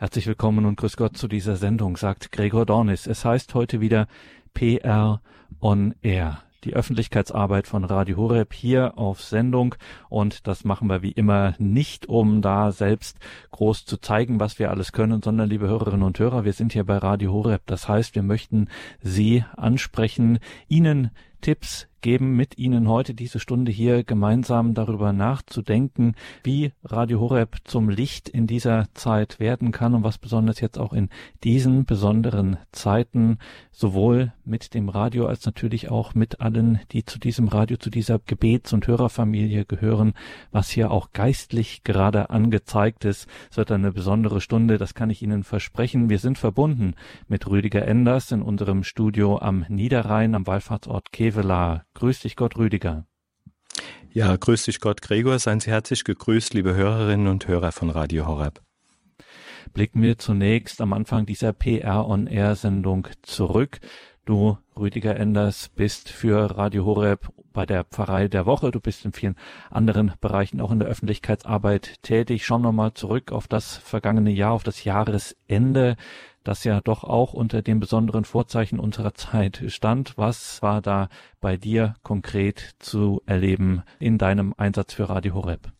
Herzlich willkommen und grüß Gott zu dieser Sendung, sagt Gregor Dornis. Es heißt heute wieder PR on Air. Die Öffentlichkeitsarbeit von Radio Horeb hier auf Sendung und das machen wir wie immer nicht, um da selbst groß zu zeigen, was wir alles können, sondern liebe Hörerinnen und Hörer, wir sind hier bei Radio Horeb. Das heißt, wir möchten Sie ansprechen, Ihnen Tipps geben, mit Ihnen heute diese Stunde hier gemeinsam darüber nachzudenken, wie Radio Horeb zum Licht in dieser Zeit werden kann und was besonders jetzt auch in diesen besonderen Zeiten sowohl mit dem Radio als natürlich auch mit allen, die zu diesem Radio, zu dieser Gebets- und Hörerfamilie gehören, was hier auch geistlich gerade angezeigt ist. Es wird eine besondere Stunde, das kann ich Ihnen versprechen. Wir sind verbunden mit Rüdiger Enders in unserem Studio am Niederrhein am Wallfahrtsort Kevelaar. Grüß dich Gott, Rüdiger. Ja, grüß dich Gott, Gregor. Seien Sie herzlich gegrüßt, liebe Hörerinnen und Hörer von Radio Horeb. Blicken wir zunächst am Anfang dieser PR-on-Air-Sendung zurück. Du, Rüdiger Enders, bist für Radio Horeb bei der Pfarrei der Woche. Du bist in vielen anderen Bereichen auch in der Öffentlichkeitsarbeit tätig. Schauen wir mal zurück auf das vergangene Jahr, auf das Jahresende das ja doch auch unter den besonderen Vorzeichen unserer Zeit stand. Was war da bei dir konkret zu erleben in deinem Einsatz für Radio Horeb?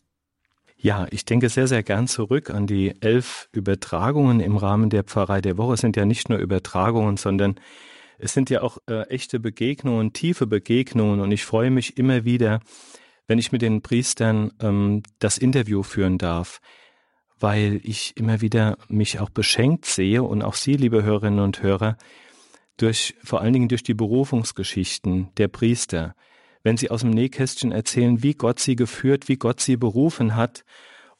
Ja, ich denke sehr, sehr gern zurück an die elf Übertragungen im Rahmen der Pfarrei der Woche. Es sind ja nicht nur Übertragungen, sondern es sind ja auch äh, echte Begegnungen, tiefe Begegnungen. Und ich freue mich immer wieder, wenn ich mit den Priestern ähm, das Interview führen darf weil ich immer wieder mich auch beschenkt sehe und auch Sie, liebe Hörerinnen und Hörer, durch, vor allen Dingen durch die Berufungsgeschichten der Priester, wenn sie aus dem Nähkästchen erzählen, wie Gott sie geführt, wie Gott sie berufen hat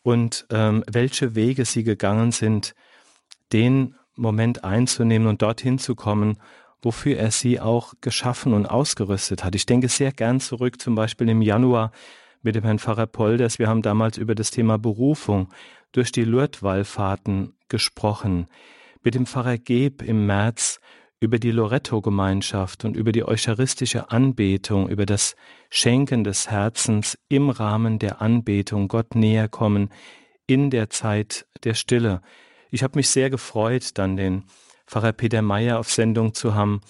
und ähm, welche Wege sie gegangen sind, den Moment einzunehmen und dorthin zu kommen, wofür er sie auch geschaffen und ausgerüstet hat. Ich denke sehr gern zurück, zum Beispiel im Januar mit dem Herrn Pfarrer Polders. Wir haben damals über das Thema Berufung durch die Lourdes-Wallfahrten gesprochen, mit dem Pfarrer Geb im März über die Loretto-Gemeinschaft und über die eucharistische Anbetung, über das Schenken des Herzens im Rahmen der Anbetung, Gott näher kommen in der Zeit der Stille. Ich habe mich sehr gefreut, dann den Pfarrer Peter Meyer auf Sendung zu haben,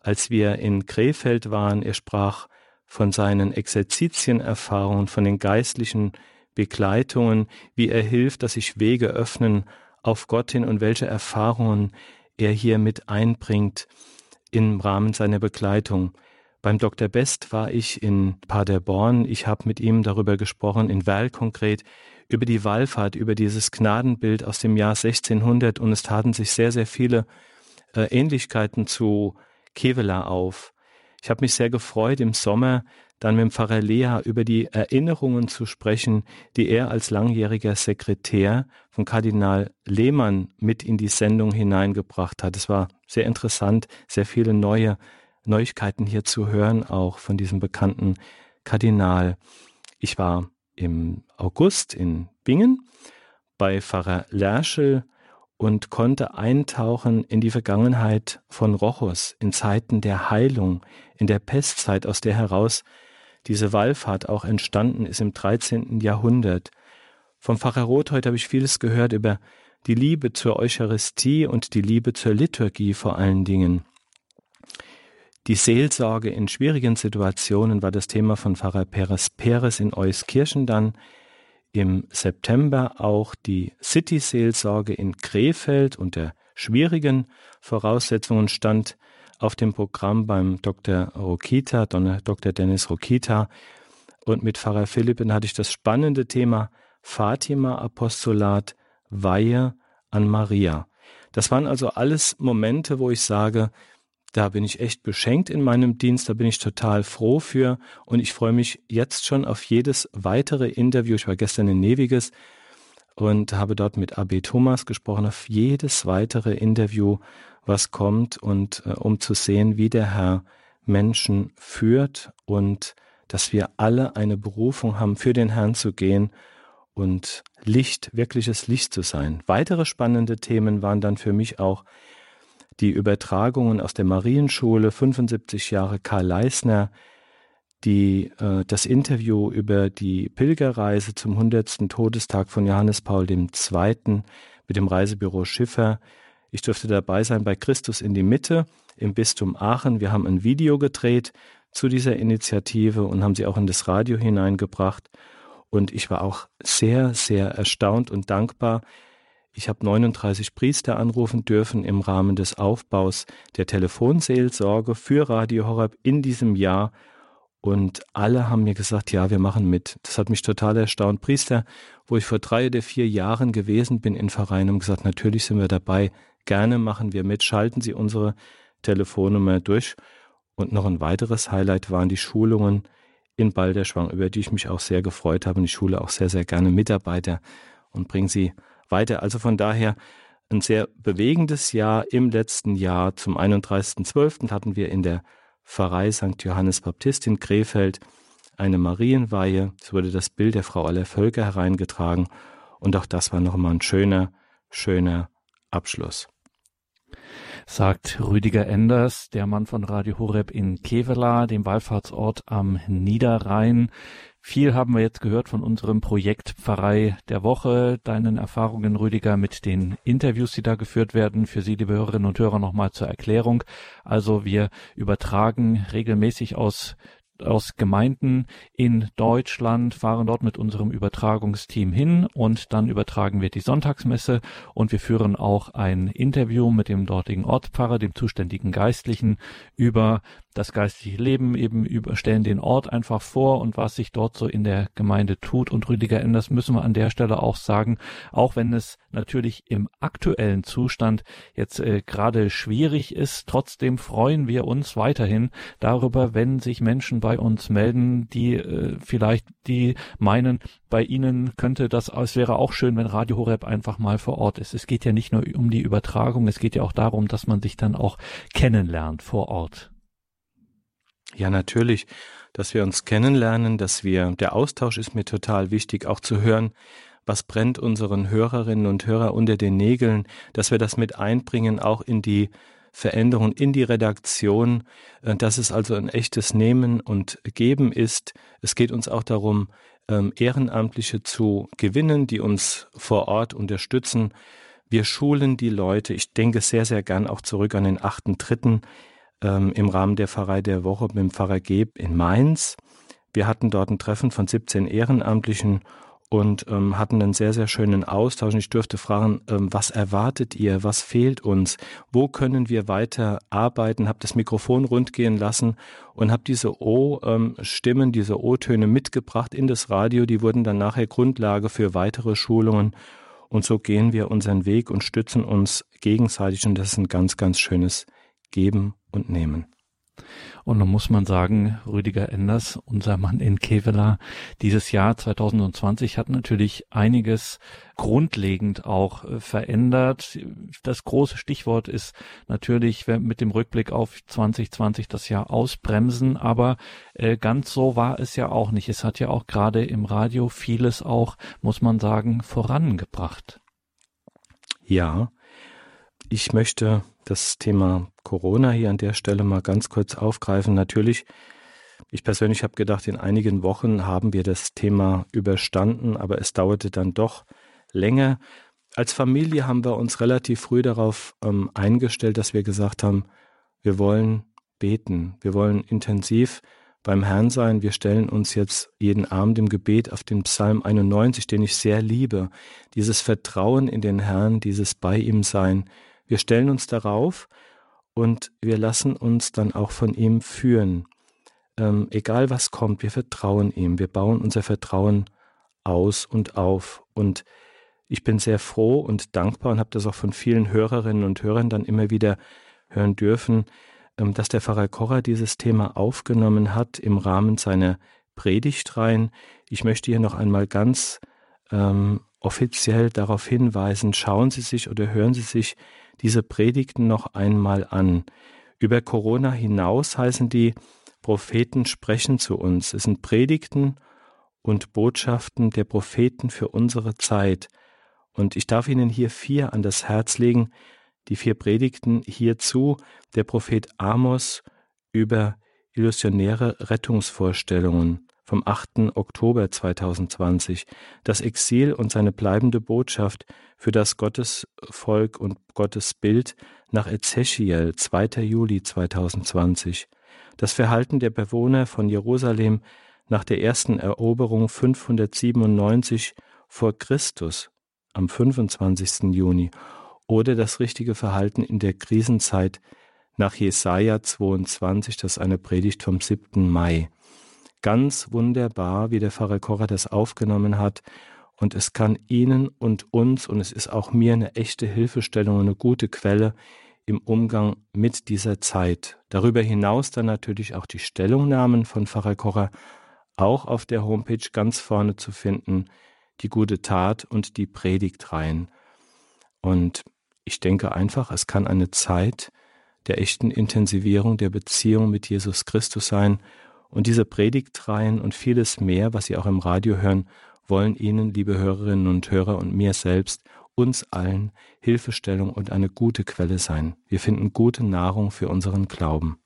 als wir in Krefeld waren. Er sprach von seinen Exerzitienerfahrungen, von den geistlichen Begleitungen, wie er hilft, dass sich Wege öffnen auf Gott hin und welche Erfahrungen er hier mit einbringt im Rahmen seiner Begleitung. Beim Dr. Best war ich in Paderborn. Ich habe mit ihm darüber gesprochen, in Werl konkret, über die Wallfahrt, über dieses Gnadenbild aus dem Jahr 1600 und es taten sich sehr, sehr viele äh, Ähnlichkeiten zu Kevela auf. Ich habe mich sehr gefreut, im Sommer dann mit dem Pfarrer Lea über die Erinnerungen zu sprechen, die er als langjähriger Sekretär von Kardinal Lehmann mit in die Sendung hineingebracht hat. Es war sehr interessant, sehr viele neue Neuigkeiten hier zu hören, auch von diesem bekannten Kardinal. Ich war im August in Bingen bei Pfarrer Lerschel und konnte eintauchen in die Vergangenheit von Rochus, in Zeiten der Heilung, in der Pestzeit, aus der heraus diese Wallfahrt auch entstanden ist im 13. Jahrhundert. Vom Pfarrer Rothheut habe ich vieles gehört über die Liebe zur Eucharistie und die Liebe zur Liturgie vor allen Dingen. Die Seelsorge in schwierigen Situationen war das Thema von Pfarrer Peres Peres in Euskirchen dann. Im September auch die City-Seelsorge in Krefeld unter schwierigen Voraussetzungen stand auf dem Programm beim Dr. Rokita, Dr. Dennis Rokita. Und mit Pfarrer Philippen hatte ich das spannende Thema Fatima-Apostolat, Weihe an Maria. Das waren also alles Momente, wo ich sage, da bin ich echt beschenkt in meinem Dienst, da bin ich total froh für und ich freue mich jetzt schon auf jedes weitere Interview. Ich war gestern in Neviges und habe dort mit AB Thomas gesprochen, auf jedes weitere Interview was kommt und äh, um zu sehen, wie der Herr Menschen führt und dass wir alle eine Berufung haben, für den Herrn zu gehen und Licht, wirkliches Licht zu sein. Weitere spannende Themen waren dann für mich auch die Übertragungen aus der Marienschule, 75 Jahre Karl Leisner, die, äh, das Interview über die Pilgerreise zum 100. Todestag von Johannes Paul II mit dem Reisebüro Schiffer. Ich durfte dabei sein bei Christus in die Mitte im Bistum Aachen. Wir haben ein Video gedreht zu dieser Initiative und haben sie auch in das Radio hineingebracht. Und ich war auch sehr, sehr erstaunt und dankbar. Ich habe 39 Priester anrufen dürfen im Rahmen des Aufbaus der Telefonseelsorge für Radio Horeb in diesem Jahr. Und alle haben mir gesagt, ja, wir machen mit. Das hat mich total erstaunt. Priester, wo ich vor drei oder vier Jahren gewesen bin in Vereinen, haben gesagt, natürlich sind wir dabei. Gerne machen wir mit. Schalten Sie unsere Telefonnummer durch. Und noch ein weiteres Highlight waren die Schulungen in Balderschwang, über die ich mich auch sehr gefreut habe. Und ich schule auch sehr, sehr gerne Mitarbeiter und bringe sie weiter. Also von daher ein sehr bewegendes Jahr. Im letzten Jahr zum 31.12. hatten wir in der Pfarrei St. Johannes Baptist in Krefeld eine Marienweihe. Es wurde das Bild der Frau aller Völker hereingetragen. Und auch das war nochmal ein schöner, schöner Abschluss sagt Rüdiger Enders, der Mann von Radio Horeb in Kevela, dem Wallfahrtsort am Niederrhein. Viel haben wir jetzt gehört von unserem Projekt Pfarrei der Woche, deinen Erfahrungen, Rüdiger, mit den Interviews, die da geführt werden. Für Sie, liebe Hörerinnen und Hörer, nochmal zur Erklärung. Also wir übertragen regelmäßig aus aus Gemeinden in Deutschland, fahren dort mit unserem Übertragungsteam hin und dann übertragen wir die Sonntagsmesse. Und wir führen auch ein Interview mit dem dortigen Ortspfarrer, dem zuständigen Geistlichen über das geistliche Leben eben überstellen den Ort einfach vor und was sich dort so in der Gemeinde tut. Und Rüdiger Enders müssen wir an der Stelle auch sagen, auch wenn es natürlich im aktuellen Zustand jetzt äh, gerade schwierig ist, trotzdem freuen wir uns weiterhin darüber, wenn sich Menschen bei uns melden, die äh, vielleicht die meinen, bei ihnen könnte das, es wäre auch schön, wenn Radio Horeb einfach mal vor Ort ist. Es geht ja nicht nur um die Übertragung, es geht ja auch darum, dass man sich dann auch kennenlernt vor Ort. Ja, natürlich, dass wir uns kennenlernen, dass wir, der Austausch ist mir total wichtig, auch zu hören, was brennt unseren Hörerinnen und Hörer unter den Nägeln, dass wir das mit einbringen, auch in die Veränderung, in die Redaktion, äh, dass es also ein echtes Nehmen und Geben ist. Es geht uns auch darum, ähm, Ehrenamtliche zu gewinnen, die uns vor Ort unterstützen. Wir schulen die Leute. Ich denke sehr, sehr gern auch zurück an den achten Dritten ähm, im Rahmen der Pfarrei der Woche mit dem Pfarrer Geb in Mainz. Wir hatten dort ein Treffen von 17 Ehrenamtlichen und ähm, hatten einen sehr, sehr schönen Austausch. Und ich durfte fragen, ähm, was erwartet ihr? Was fehlt uns? Wo können wir weiter arbeiten? Hab das Mikrofon rundgehen lassen und habe diese O-Stimmen, diese O-Töne mitgebracht in das Radio. Die wurden dann nachher Grundlage für weitere Schulungen. Und so gehen wir unseren Weg und stützen uns gegenseitig. Und das ist ein ganz, ganz schönes Geben und Nehmen. Und dann muss man sagen, Rüdiger Enders, unser Mann in Kevela, dieses Jahr 2020 hat natürlich einiges grundlegend auch äh, verändert. Das große Stichwort ist natürlich mit dem Rückblick auf 2020 das Jahr ausbremsen, aber äh, ganz so war es ja auch nicht. Es hat ja auch gerade im Radio vieles auch, muss man sagen, vorangebracht. Ja, ich möchte das Thema Corona hier an der Stelle mal ganz kurz aufgreifen. Natürlich, ich persönlich habe gedacht, in einigen Wochen haben wir das Thema überstanden, aber es dauerte dann doch länger. Als Familie haben wir uns relativ früh darauf ähm, eingestellt, dass wir gesagt haben, wir wollen beten, wir wollen intensiv beim Herrn sein. Wir stellen uns jetzt jeden Abend im Gebet auf den Psalm 91, den ich sehr liebe. Dieses Vertrauen in den Herrn, dieses bei ihm sein, wir stellen uns darauf und wir lassen uns dann auch von ihm führen. Ähm, egal was kommt, wir vertrauen ihm. Wir bauen unser Vertrauen aus und auf. Und ich bin sehr froh und dankbar und habe das auch von vielen Hörerinnen und Hörern dann immer wieder hören dürfen, ähm, dass der Pfarrer Korrer dieses Thema aufgenommen hat im Rahmen seiner Predigtreihen. Ich möchte hier noch einmal ganz ähm, offiziell darauf hinweisen, schauen Sie sich oder hören Sie sich diese Predigten noch einmal an. Über Corona hinaus heißen die Propheten sprechen zu uns. Es sind Predigten und Botschaften der Propheten für unsere Zeit. Und ich darf Ihnen hier vier an das Herz legen, die vier Predigten hierzu, der Prophet Amos über illusionäre Rettungsvorstellungen vom 8. Oktober 2020, das Exil und seine bleibende Botschaft für das Gottesvolk und Gottesbild nach Ezechiel 2. Juli 2020, das Verhalten der Bewohner von Jerusalem nach der ersten Eroberung 597 vor Christus am 25. Juni oder das richtige Verhalten in der Krisenzeit nach Jesaja 22, das ist eine Predigt vom 7. Mai ganz wunderbar, wie der Pfarrer Kocher das aufgenommen hat. Und es kann Ihnen und uns, und es ist auch mir eine echte Hilfestellung, eine gute Quelle im Umgang mit dieser Zeit. Darüber hinaus dann natürlich auch die Stellungnahmen von Pfarrer Kocher, auch auf der Homepage ganz vorne zu finden, die gute Tat und die Predigtreihen. Und ich denke einfach, es kann eine Zeit der echten Intensivierung der Beziehung mit Jesus Christus sein und diese Predigtreihen und vieles mehr, was Sie auch im Radio hören, wollen Ihnen, liebe Hörerinnen und Hörer und mir selbst, uns allen Hilfestellung und eine gute Quelle sein. Wir finden gute Nahrung für unseren Glauben.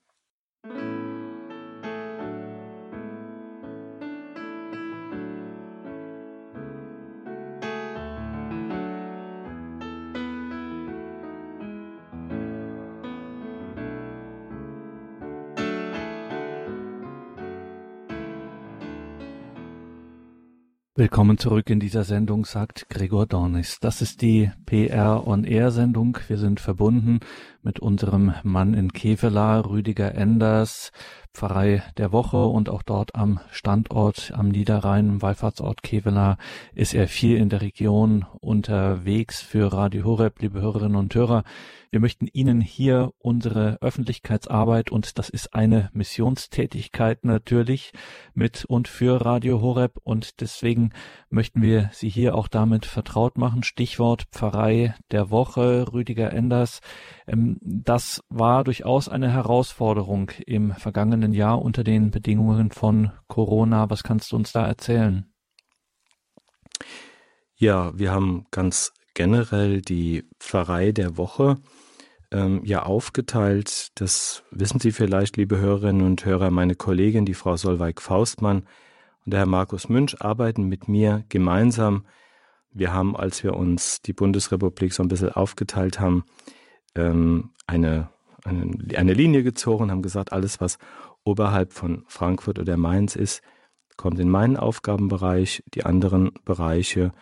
Willkommen zurück in dieser Sendung, sagt Gregor Dornis. Das ist die PR on Air Sendung. Wir sind verbunden mit unserem Mann in Kevela, Rüdiger Enders, Pfarrei der Woche und auch dort am Standort am Niederrhein, im Wallfahrtsort Kevela, ist er viel in der Region unterwegs für Radio Horeb, liebe Hörerinnen und Hörer. Wir möchten Ihnen hier unsere Öffentlichkeitsarbeit und das ist eine Missionstätigkeit natürlich mit und für Radio Horeb und deswegen möchten wir Sie hier auch damit vertraut machen. Stichwort Pfarrei der Woche, Rüdiger Enders. Ähm, das war durchaus eine Herausforderung im vergangenen Jahr unter den Bedingungen von Corona. Was kannst du uns da erzählen? Ja, wir haben ganz generell die Pfarrei der Woche ähm, ja aufgeteilt. Das wissen Sie vielleicht, liebe Hörerinnen und Hörer. Meine Kollegin, die Frau Solveig Faustmann und der Herr Markus Münch arbeiten mit mir gemeinsam. Wir haben, als wir uns die Bundesrepublik so ein bisschen aufgeteilt haben, ähm, eine, eine, eine Linie gezogen, haben gesagt, alles, was oberhalb von Frankfurt oder Mainz ist, kommt in meinen Aufgabenbereich, die anderen Bereiche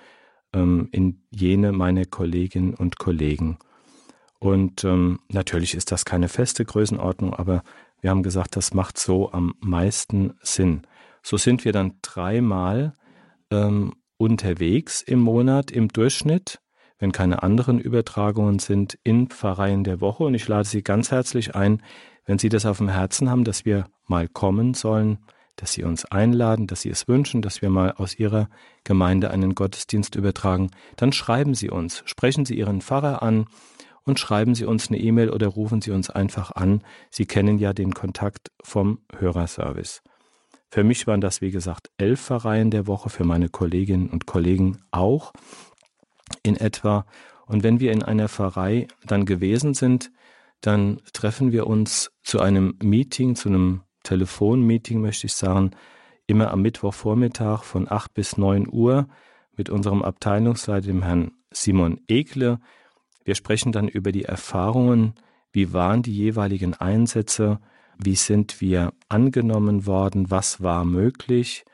ähm, in jene meiner Kolleginnen und Kollegen. Und ähm, natürlich ist das keine feste Größenordnung, aber wir haben gesagt, das macht so am meisten Sinn. So sind wir dann dreimal ähm, unterwegs im Monat im Durchschnitt, wenn keine anderen Übertragungen sind, in Pfarreien der Woche. Und ich lade Sie ganz herzlich ein, wenn Sie das auf dem Herzen haben, dass wir mal kommen sollen, dass Sie uns einladen, dass Sie es wünschen, dass wir mal aus Ihrer Gemeinde einen Gottesdienst übertragen, dann schreiben Sie uns, sprechen Sie Ihren Pfarrer an, und schreiben Sie uns eine E-Mail oder rufen Sie uns einfach an. Sie kennen ja den Kontakt vom Hörerservice. Für mich waren das, wie gesagt, elf Pfarreien der Woche, für meine Kolleginnen und Kollegen auch in etwa. Und wenn wir in einer Pfarrei dann gewesen sind, dann treffen wir uns zu einem Meeting, zu einem Telefonmeeting, möchte ich sagen, immer am Mittwochvormittag von 8 bis 9 Uhr mit unserem Abteilungsleiter, dem Herrn Simon Ekle, wir sprechen dann über die Erfahrungen, wie waren die jeweiligen Einsätze, wie sind wir angenommen worden, was war möglich,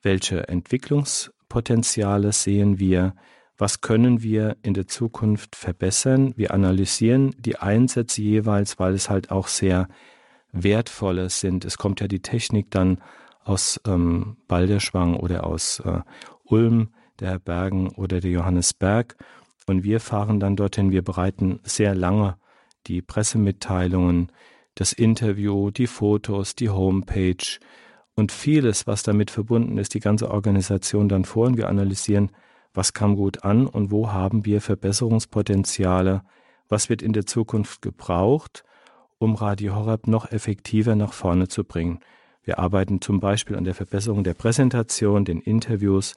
welche Entwicklungspotenziale sehen wir, was können wir in der Zukunft verbessern. Wir analysieren die Einsätze jeweils, weil es halt auch sehr wertvolle sind. Es kommt ja die Technik dann aus ähm, Balderschwang oder aus äh, Ulm, der Bergen oder der Johannesberg. Und wir fahren dann dorthin, wir bereiten sehr lange die Pressemitteilungen, das Interview, die Fotos, die Homepage und vieles, was damit verbunden ist, die ganze Organisation dann vor und wir analysieren, was kam gut an und wo haben wir Verbesserungspotenziale, was wird in der Zukunft gebraucht, um Radio Horeb noch effektiver nach vorne zu bringen. Wir arbeiten zum Beispiel an der Verbesserung der Präsentation, den Interviews,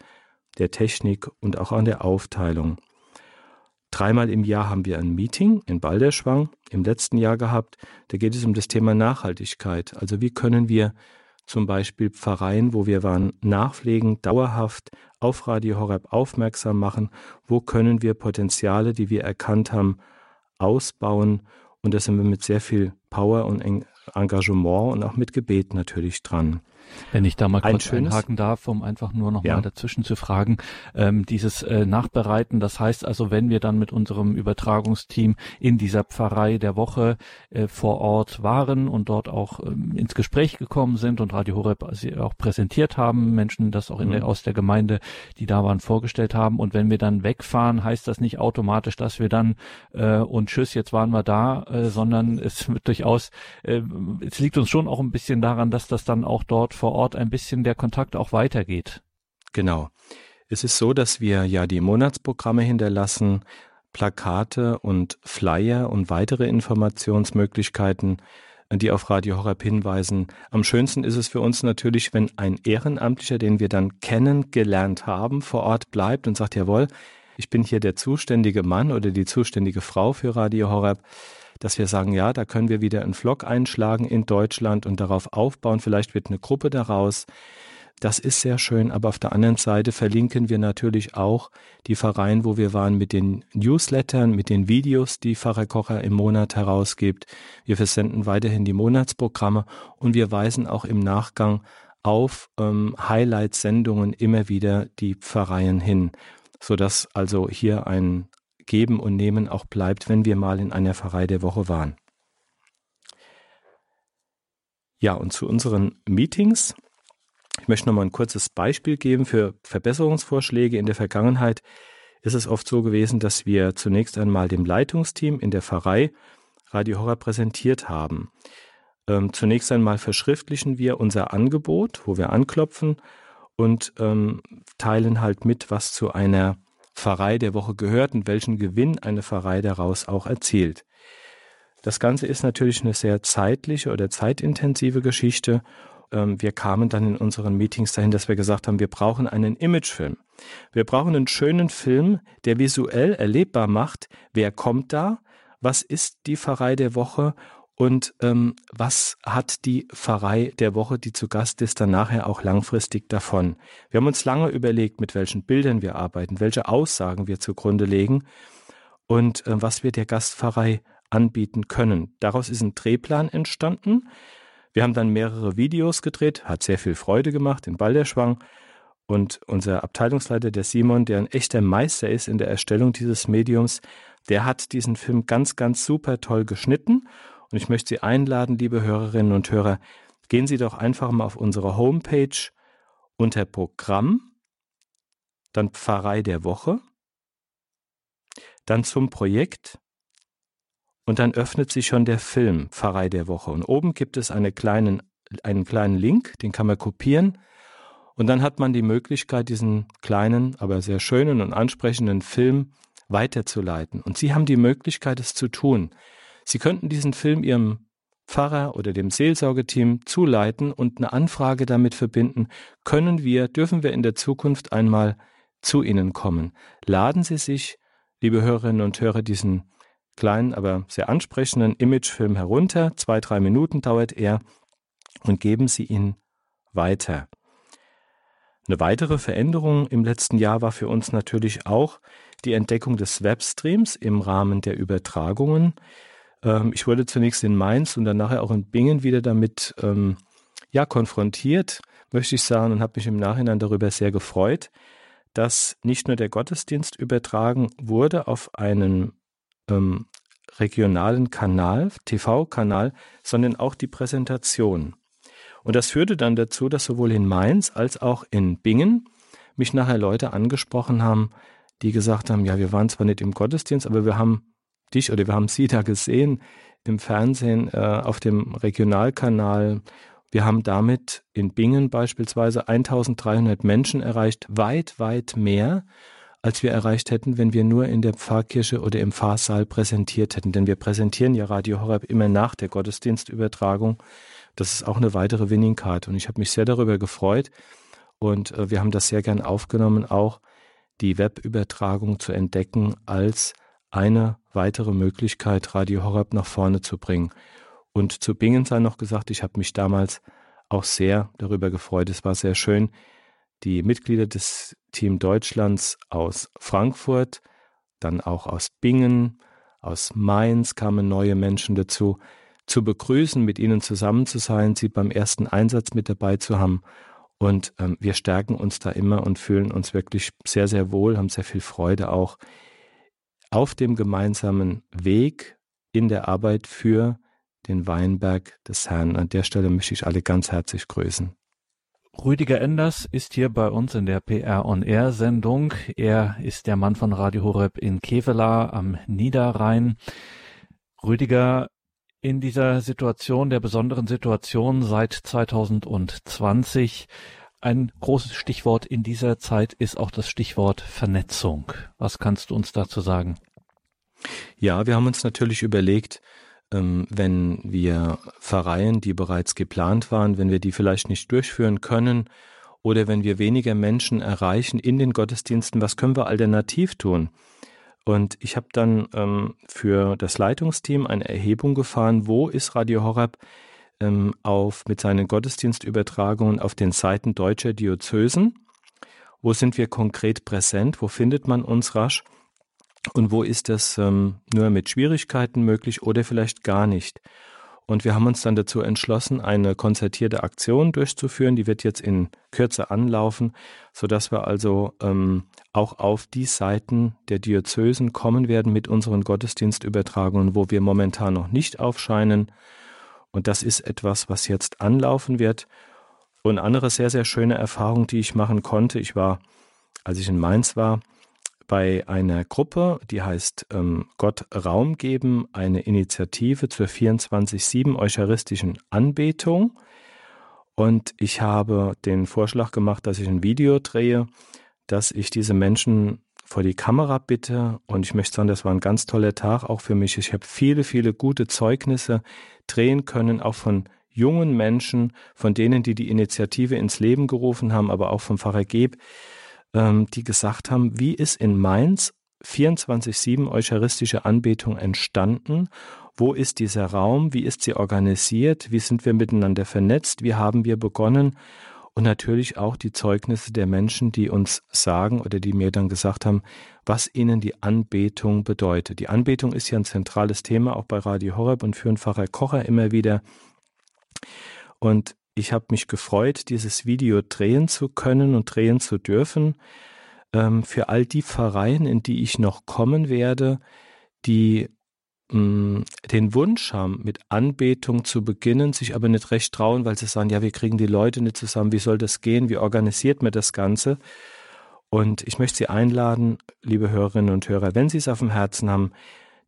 der Technik und auch an der Aufteilung. Dreimal im Jahr haben wir ein Meeting in Balderschwang im letzten Jahr gehabt. Da geht es um das Thema Nachhaltigkeit. Also wie können wir zum Beispiel Pfarreien, wo wir waren, nachpflegen, dauerhaft auf Radio Horeb aufmerksam machen, wo können wir Potenziale, die wir erkannt haben, ausbauen. Und da sind wir mit sehr viel Power und Engagement und auch mit Gebet natürlich dran. Wenn ich da mal kurz schönes, einhaken darf, um einfach nur noch ja. mal dazwischen zu fragen, ähm, dieses äh, Nachbereiten, das heißt also, wenn wir dann mit unserem Übertragungsteam in dieser Pfarrei der Woche äh, vor Ort waren und dort auch ähm, ins Gespräch gekommen sind und Radio Horeb auch präsentiert haben, Menschen das auch in mhm. der, aus der Gemeinde, die da waren, vorgestellt haben und wenn wir dann wegfahren, heißt das nicht automatisch, dass wir dann äh, und tschüss, jetzt waren wir da, äh, sondern es wird durchaus, äh, es liegt uns schon auch ein bisschen daran, dass das dann auch dort vor Ort ein bisschen der Kontakt auch weitergeht. Genau. Es ist so, dass wir ja die Monatsprogramme hinterlassen, Plakate und Flyer und weitere Informationsmöglichkeiten, die auf Radio Horeb hinweisen. Am schönsten ist es für uns natürlich, wenn ein Ehrenamtlicher, den wir dann kennengelernt haben, vor Ort bleibt und sagt, jawohl, ich bin hier der zuständige Mann oder die zuständige Frau für Radio Horeb dass wir sagen, ja, da können wir wieder einen Vlog einschlagen in Deutschland und darauf aufbauen. Vielleicht wird eine Gruppe daraus. Das ist sehr schön, aber auf der anderen Seite verlinken wir natürlich auch die Vereine, wo wir waren, mit den Newslettern, mit den Videos, die Pfarrer Kocher im Monat herausgibt. Wir versenden weiterhin die Monatsprogramme und wir weisen auch im Nachgang auf ähm, Highlight-Sendungen immer wieder die Pfarreien hin, sodass also hier ein, Geben und Nehmen auch bleibt, wenn wir mal in einer Pfarrei der Woche waren. Ja, und zu unseren Meetings. Ich möchte noch mal ein kurzes Beispiel geben für Verbesserungsvorschläge. In der Vergangenheit ist es oft so gewesen, dass wir zunächst einmal dem Leitungsteam in der Pfarrei Radio Horror präsentiert haben. Ähm, zunächst einmal verschriftlichen wir unser Angebot, wo wir anklopfen und ähm, teilen halt mit, was zu einer Pfarrei der Woche gehört und welchen Gewinn eine Pfarrei daraus auch erzielt. Das Ganze ist natürlich eine sehr zeitliche oder zeitintensive Geschichte. Ähm, wir kamen dann in unseren Meetings dahin, dass wir gesagt haben, wir brauchen einen Imagefilm. Wir brauchen einen schönen Film, der visuell erlebbar macht, wer kommt da, was ist die Pfarrei der Woche und ähm, was hat die Pfarrei der Woche, die zu Gast ist, dann nachher auch langfristig davon? Wir haben uns lange überlegt, mit welchen Bildern wir arbeiten, welche Aussagen wir zugrunde legen und äh, was wir der Gastpfarrei anbieten können. Daraus ist ein Drehplan entstanden. Wir haben dann mehrere Videos gedreht, hat sehr viel Freude gemacht in Balderschwang. Und unser Abteilungsleiter, der Simon, der ein echter Meister ist in der Erstellung dieses Mediums, der hat diesen Film ganz, ganz super toll geschnitten und ich möchte Sie einladen, liebe Hörerinnen und Hörer, gehen Sie doch einfach mal auf unsere Homepage unter Programm, dann Pfarrei der Woche, dann zum Projekt und dann öffnet sich schon der Film Pfarrei der Woche. Und oben gibt es eine kleinen, einen kleinen Link, den kann man kopieren. Und dann hat man die Möglichkeit, diesen kleinen, aber sehr schönen und ansprechenden Film weiterzuleiten. Und Sie haben die Möglichkeit, es zu tun. Sie könnten diesen Film Ihrem Pfarrer oder dem Seelsorgeteam zuleiten und eine Anfrage damit verbinden, können wir, dürfen wir in der Zukunft einmal zu Ihnen kommen. Laden Sie sich, liebe Hörerinnen und Hörer, diesen kleinen, aber sehr ansprechenden Imagefilm herunter. Zwei, drei Minuten dauert er und geben Sie ihn weiter. Eine weitere Veränderung im letzten Jahr war für uns natürlich auch die Entdeckung des Webstreams im Rahmen der Übertragungen. Ähm, ich wurde zunächst in Mainz und dann nachher auch in Bingen wieder damit ähm, ja, konfrontiert, möchte ich sagen, und habe mich im Nachhinein darüber sehr gefreut, dass nicht nur der Gottesdienst übertragen wurde auf einen ähm, regionalen Kanal, TV-Kanal, sondern auch die Präsentation. Und das führte dann dazu, dass sowohl in Mainz als auch in Bingen mich nachher Leute angesprochen haben, die gesagt haben, ja, wir waren zwar nicht im Gottesdienst, aber wir haben dich oder wir haben sie da gesehen im Fernsehen äh, auf dem Regionalkanal. Wir haben damit in Bingen beispielsweise 1300 Menschen erreicht, weit, weit mehr, als wir erreicht hätten, wenn wir nur in der Pfarrkirche oder im Pfarrsaal präsentiert hätten. Denn wir präsentieren ja Radio Horeb immer nach der Gottesdienstübertragung. Das ist auch eine weitere Winning-Card. Und ich habe mich sehr darüber gefreut. Und äh, wir haben das sehr gern aufgenommen, auch die Webübertragung zu entdecken als eine weitere Möglichkeit, Radio Horeb nach vorne zu bringen. Und zu Bingen sei noch gesagt, ich habe mich damals auch sehr darüber gefreut. Es war sehr schön. Die Mitglieder des Team Deutschlands aus Frankfurt, dann auch aus Bingen, aus Mainz kamen neue Menschen dazu, zu begrüßen, mit ihnen zusammen zu sein, sie beim ersten Einsatz mit dabei zu haben. Und ähm, wir stärken uns da immer und fühlen uns wirklich sehr, sehr wohl, haben sehr viel Freude auch auf dem gemeinsamen Weg in der Arbeit für den Weinberg des Herrn. An der Stelle möchte ich alle ganz herzlich grüßen. Rüdiger Enders ist hier bei uns in der PR on Air Sendung. Er ist der Mann von Radio Horeb in Kevela am Niederrhein. Rüdiger, in dieser Situation, der besonderen Situation seit 2020, ein großes Stichwort in dieser Zeit ist auch das Stichwort Vernetzung. Was kannst du uns dazu sagen? Ja, wir haben uns natürlich überlegt, ähm, wenn wir Pfarreien, die bereits geplant waren, wenn wir die vielleicht nicht durchführen können oder wenn wir weniger Menschen erreichen in den Gottesdiensten, was können wir alternativ tun? Und ich habe dann ähm, für das Leitungsteam eine Erhebung gefahren, wo ist Radio Horab ähm, auf, mit seinen Gottesdienstübertragungen auf den Seiten deutscher Diözesen? Wo sind wir konkret präsent? Wo findet man uns rasch? Und wo ist das ähm, nur mit Schwierigkeiten möglich oder vielleicht gar nicht? Und wir haben uns dann dazu entschlossen, eine konzertierte Aktion durchzuführen. Die wird jetzt in Kürze anlaufen, sodass wir also ähm, auch auf die Seiten der Diözesen kommen werden mit unseren Gottesdienstübertragungen, wo wir momentan noch nicht aufscheinen. Und das ist etwas, was jetzt anlaufen wird. Und andere sehr, sehr schöne Erfahrung, die ich machen konnte. Ich war, als ich in Mainz war, bei einer Gruppe, die heißt ähm, Gott Raum geben, eine Initiative zur 24-7 eucharistischen Anbetung. Und ich habe den Vorschlag gemacht, dass ich ein Video drehe, dass ich diese Menschen vor die Kamera bitte. Und ich möchte sagen, das war ein ganz toller Tag auch für mich. Ich habe viele, viele gute Zeugnisse drehen können, auch von jungen Menschen, von denen, die die Initiative ins Leben gerufen haben, aber auch vom Pfarrer Geb, ähm, die gesagt haben, wie ist in Mainz 24-7 eucharistische Anbetung entstanden? Wo ist dieser Raum? Wie ist sie organisiert? Wie sind wir miteinander vernetzt? Wie haben wir begonnen? Und natürlich auch die Zeugnisse der Menschen, die uns sagen oder die mir dann gesagt haben, was ihnen die Anbetung bedeutet. Die Anbetung ist ja ein zentrales Thema auch bei Radio Horeb und für einen Pfarrer Kocher immer wieder. Und ich habe mich gefreut, dieses Video drehen zu können und drehen zu dürfen. Ähm, für all die Pfarreien, in die ich noch kommen werde, die mm, den Wunsch haben, mit Anbetung zu beginnen, sich aber nicht recht trauen, weil sie sagen, ja, wir kriegen die Leute nicht zusammen, wie soll das gehen, wie organisiert man das Ganze? Und ich möchte Sie einladen, liebe Hörerinnen und Hörer, wenn Sie es auf dem Herzen haben,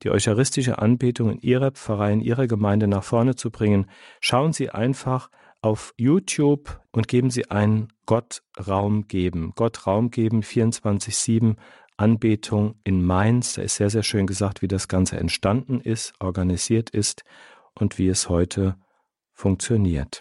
die eucharistische Anbetung in Ihrer Pfarrei, in Ihrer Gemeinde nach vorne zu bringen, schauen Sie einfach auf YouTube und geben Sie ein Gott Raum geben. Gott Raum geben 24-7 Anbetung in Mainz. Da ist sehr, sehr schön gesagt, wie das Ganze entstanden ist, organisiert ist und wie es heute funktioniert.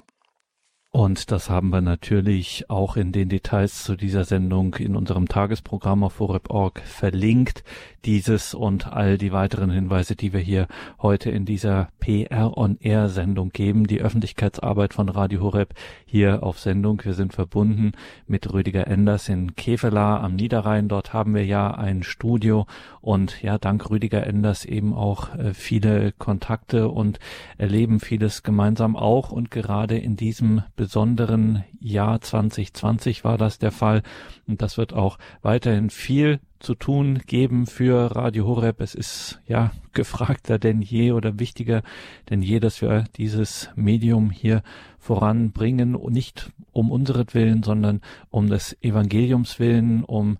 Und das haben wir natürlich auch in den Details zu dieser Sendung in unserem Tagesprogramm auf horeb.org verlinkt. Dieses und all die weiteren Hinweise, die wir hier heute in dieser PR on Air Sendung geben. Die Öffentlichkeitsarbeit von Radio Horeb hier auf Sendung. Wir sind verbunden mit Rüdiger Enders in Kevela am Niederrhein. Dort haben wir ja ein Studio und ja, dank Rüdiger Enders eben auch äh, viele Kontakte und erleben vieles gemeinsam auch und gerade in diesem besonderen Jahr 2020 war das der Fall. Und das wird auch weiterhin viel zu tun geben für Radio Horeb. Es ist ja gefragter denn je oder wichtiger denn je, dass wir dieses Medium hier voranbringen nicht um unseretwillen, sondern um des Evangeliums willen, um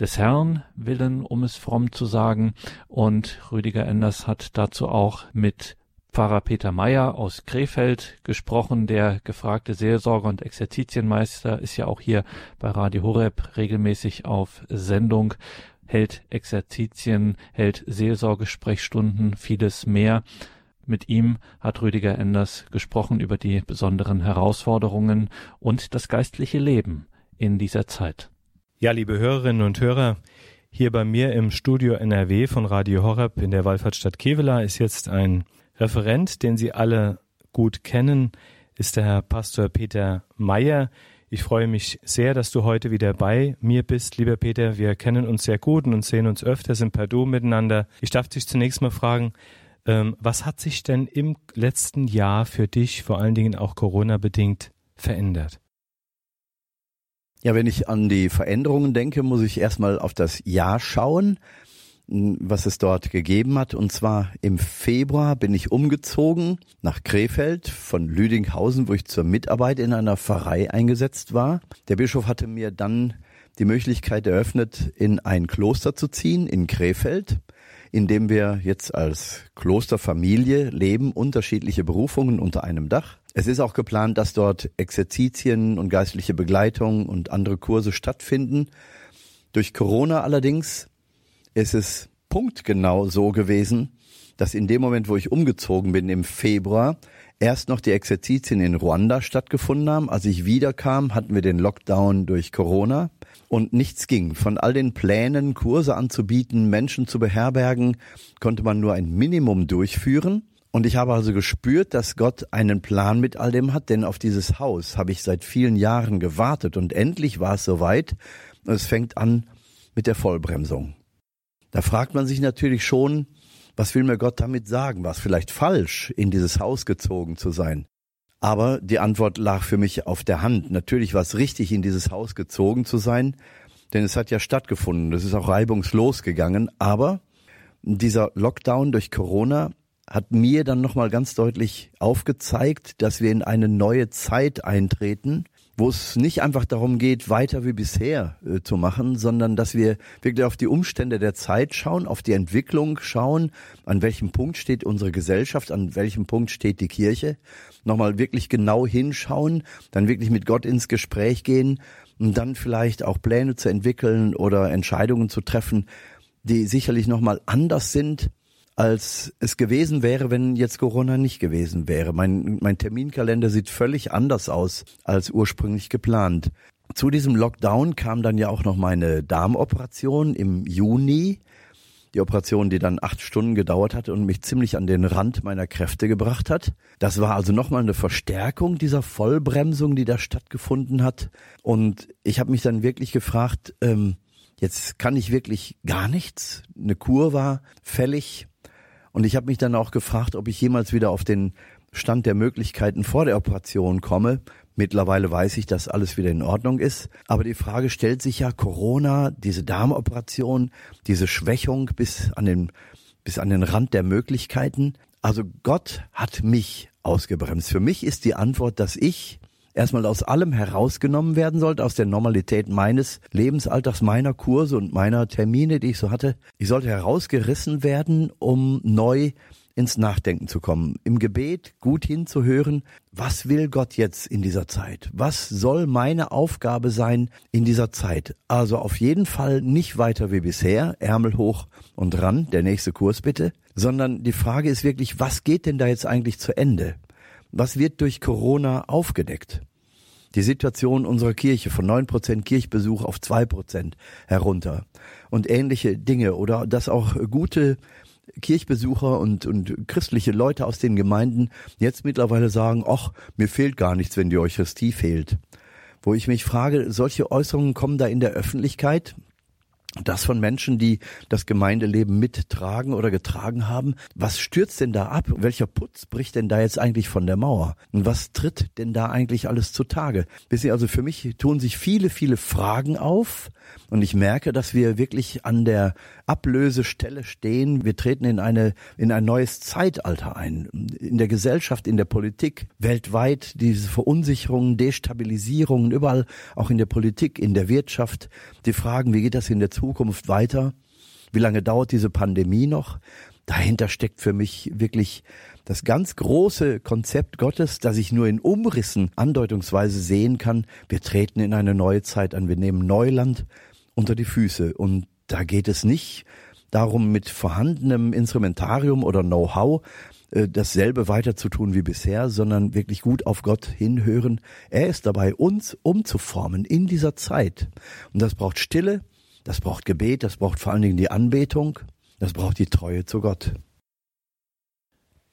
des Herrn willen, um es fromm zu sagen. Und Rüdiger Enders hat dazu auch mit Pfarrer Peter Meyer aus Krefeld gesprochen. Der gefragte Seelsorger und Exerzitienmeister ist ja auch hier bei Radio Horeb regelmäßig auf Sendung, hält Exerzitien, hält Seelsorgesprechstunden, vieles mehr. Mit ihm hat Rüdiger Enders gesprochen über die besonderen Herausforderungen und das geistliche Leben in dieser Zeit. Ja, liebe Hörerinnen und Hörer, hier bei mir im Studio NRW von Radio Horeb in der Wallfahrtsstadt Kevela ist jetzt ein Referent, den Sie alle gut kennen, ist der Herr Pastor Peter Meyer. Ich freue mich sehr, dass du heute wieder bei mir bist, lieber Peter. Wir kennen uns sehr gut und sehen uns öfters im Perdu miteinander. Ich darf dich zunächst mal fragen, ähm, was hat sich denn im letzten Jahr für dich, vor allen Dingen auch Corona-bedingt, verändert? Ja, wenn ich an die Veränderungen denke, muss ich erstmal auf das Jahr schauen, was es dort gegeben hat. Und zwar im Februar bin ich umgezogen nach Krefeld von Lüdinghausen, wo ich zur Mitarbeit in einer Pfarrei eingesetzt war. Der Bischof hatte mir dann die Möglichkeit eröffnet, in ein Kloster zu ziehen in Krefeld in dem wir jetzt als Klosterfamilie leben, unterschiedliche Berufungen unter einem Dach. Es ist auch geplant, dass dort Exerzitien und geistliche Begleitung und andere Kurse stattfinden. Durch Corona allerdings ist es punktgenau so gewesen, dass in dem Moment, wo ich umgezogen bin im Februar, erst noch die Exerzitien in Ruanda stattgefunden haben. Als ich wiederkam, hatten wir den Lockdown durch Corona und nichts ging. Von all den Plänen, Kurse anzubieten, Menschen zu beherbergen, konnte man nur ein Minimum durchführen. Und ich habe also gespürt, dass Gott einen Plan mit all dem hat, denn auf dieses Haus habe ich seit vielen Jahren gewartet und endlich war es soweit. Es fängt an mit der Vollbremsung. Da fragt man sich natürlich schon, was will mir Gott damit sagen? War es vielleicht falsch, in dieses Haus gezogen zu sein? Aber die Antwort lag für mich auf der Hand. Natürlich war es richtig, in dieses Haus gezogen zu sein, denn es hat ja stattgefunden. Es ist auch reibungslos gegangen. Aber dieser Lockdown durch Corona hat mir dann nochmal ganz deutlich aufgezeigt, dass wir in eine neue Zeit eintreten, wo es nicht einfach darum geht, weiter wie bisher äh, zu machen, sondern dass wir wirklich auf die Umstände der Zeit schauen, auf die Entwicklung schauen, an welchem Punkt steht unsere Gesellschaft, an welchem Punkt steht die Kirche, nochmal wirklich genau hinschauen, dann wirklich mit Gott ins Gespräch gehen und dann vielleicht auch Pläne zu entwickeln oder Entscheidungen zu treffen, die sicherlich nochmal anders sind, als es gewesen wäre, wenn jetzt Corona nicht gewesen wäre. Mein, mein Terminkalender sieht völlig anders aus als ursprünglich geplant. Zu diesem Lockdown kam dann ja auch noch meine Darmoperation im Juni. Die Operation, die dann acht Stunden gedauert hat und mich ziemlich an den Rand meiner Kräfte gebracht hat. Das war also nochmal eine Verstärkung dieser Vollbremsung, die da stattgefunden hat. Und ich habe mich dann wirklich gefragt, ähm, jetzt kann ich wirklich gar nichts. Eine Kur war fällig und ich habe mich dann auch gefragt, ob ich jemals wieder auf den Stand der Möglichkeiten vor der Operation komme. Mittlerweile weiß ich, dass alles wieder in Ordnung ist. Aber die Frage stellt sich ja, Corona, diese Darmoperation, diese Schwächung bis an den, bis an den Rand der Möglichkeiten. Also Gott hat mich ausgebremst. Für mich ist die Antwort, dass ich erstmal aus allem herausgenommen werden sollte, aus der Normalität meines Lebensalltags, meiner Kurse und meiner Termine, die ich so hatte. Ich sollte herausgerissen werden, um neu ins Nachdenken zu kommen, im Gebet gut hinzuhören, was will Gott jetzt in dieser Zeit? Was soll meine Aufgabe sein in dieser Zeit? Also auf jeden Fall nicht weiter wie bisher, Ärmel hoch und ran, der nächste Kurs bitte, sondern die Frage ist wirklich, was geht denn da jetzt eigentlich zu Ende? Was wird durch Corona aufgedeckt? Die Situation unserer Kirche von neun Prozent Kirchbesuch auf zwei Prozent herunter und ähnliche Dinge oder dass auch gute Kirchbesucher und, und christliche Leute aus den Gemeinden jetzt mittlerweile sagen, ach, mir fehlt gar nichts, wenn die Eucharistie fehlt. Wo ich mich frage, solche Äußerungen kommen da in der Öffentlichkeit, das von Menschen, die das Gemeindeleben mittragen oder getragen haben. Was stürzt denn da ab? Welcher Putz bricht denn da jetzt eigentlich von der Mauer? Und was tritt denn da eigentlich alles zutage? Wissen Sie, also für mich tun sich viele, viele Fragen auf, und ich merke, dass wir wirklich an der Ablösestelle stehen. Wir treten in eine, in ein neues Zeitalter ein. In der Gesellschaft, in der Politik, weltweit, diese Verunsicherungen, Destabilisierungen, überall, auch in der Politik, in der Wirtschaft. Die Fragen, wie geht das in der Zukunft weiter? Wie lange dauert diese Pandemie noch? Dahinter steckt für mich wirklich das ganz große Konzept Gottes, das ich nur in Umrissen andeutungsweise sehen kann. Wir treten in eine neue Zeit an. Wir nehmen Neuland unter die Füße. Und da geht es nicht darum, mit vorhandenem Instrumentarium oder Know-how äh, dasselbe weiter zu tun wie bisher, sondern wirklich gut auf Gott hinhören. Er ist dabei, uns umzuformen in dieser Zeit. Und das braucht Stille, das braucht Gebet, das braucht vor allen Dingen die Anbetung, das braucht die Treue zu Gott.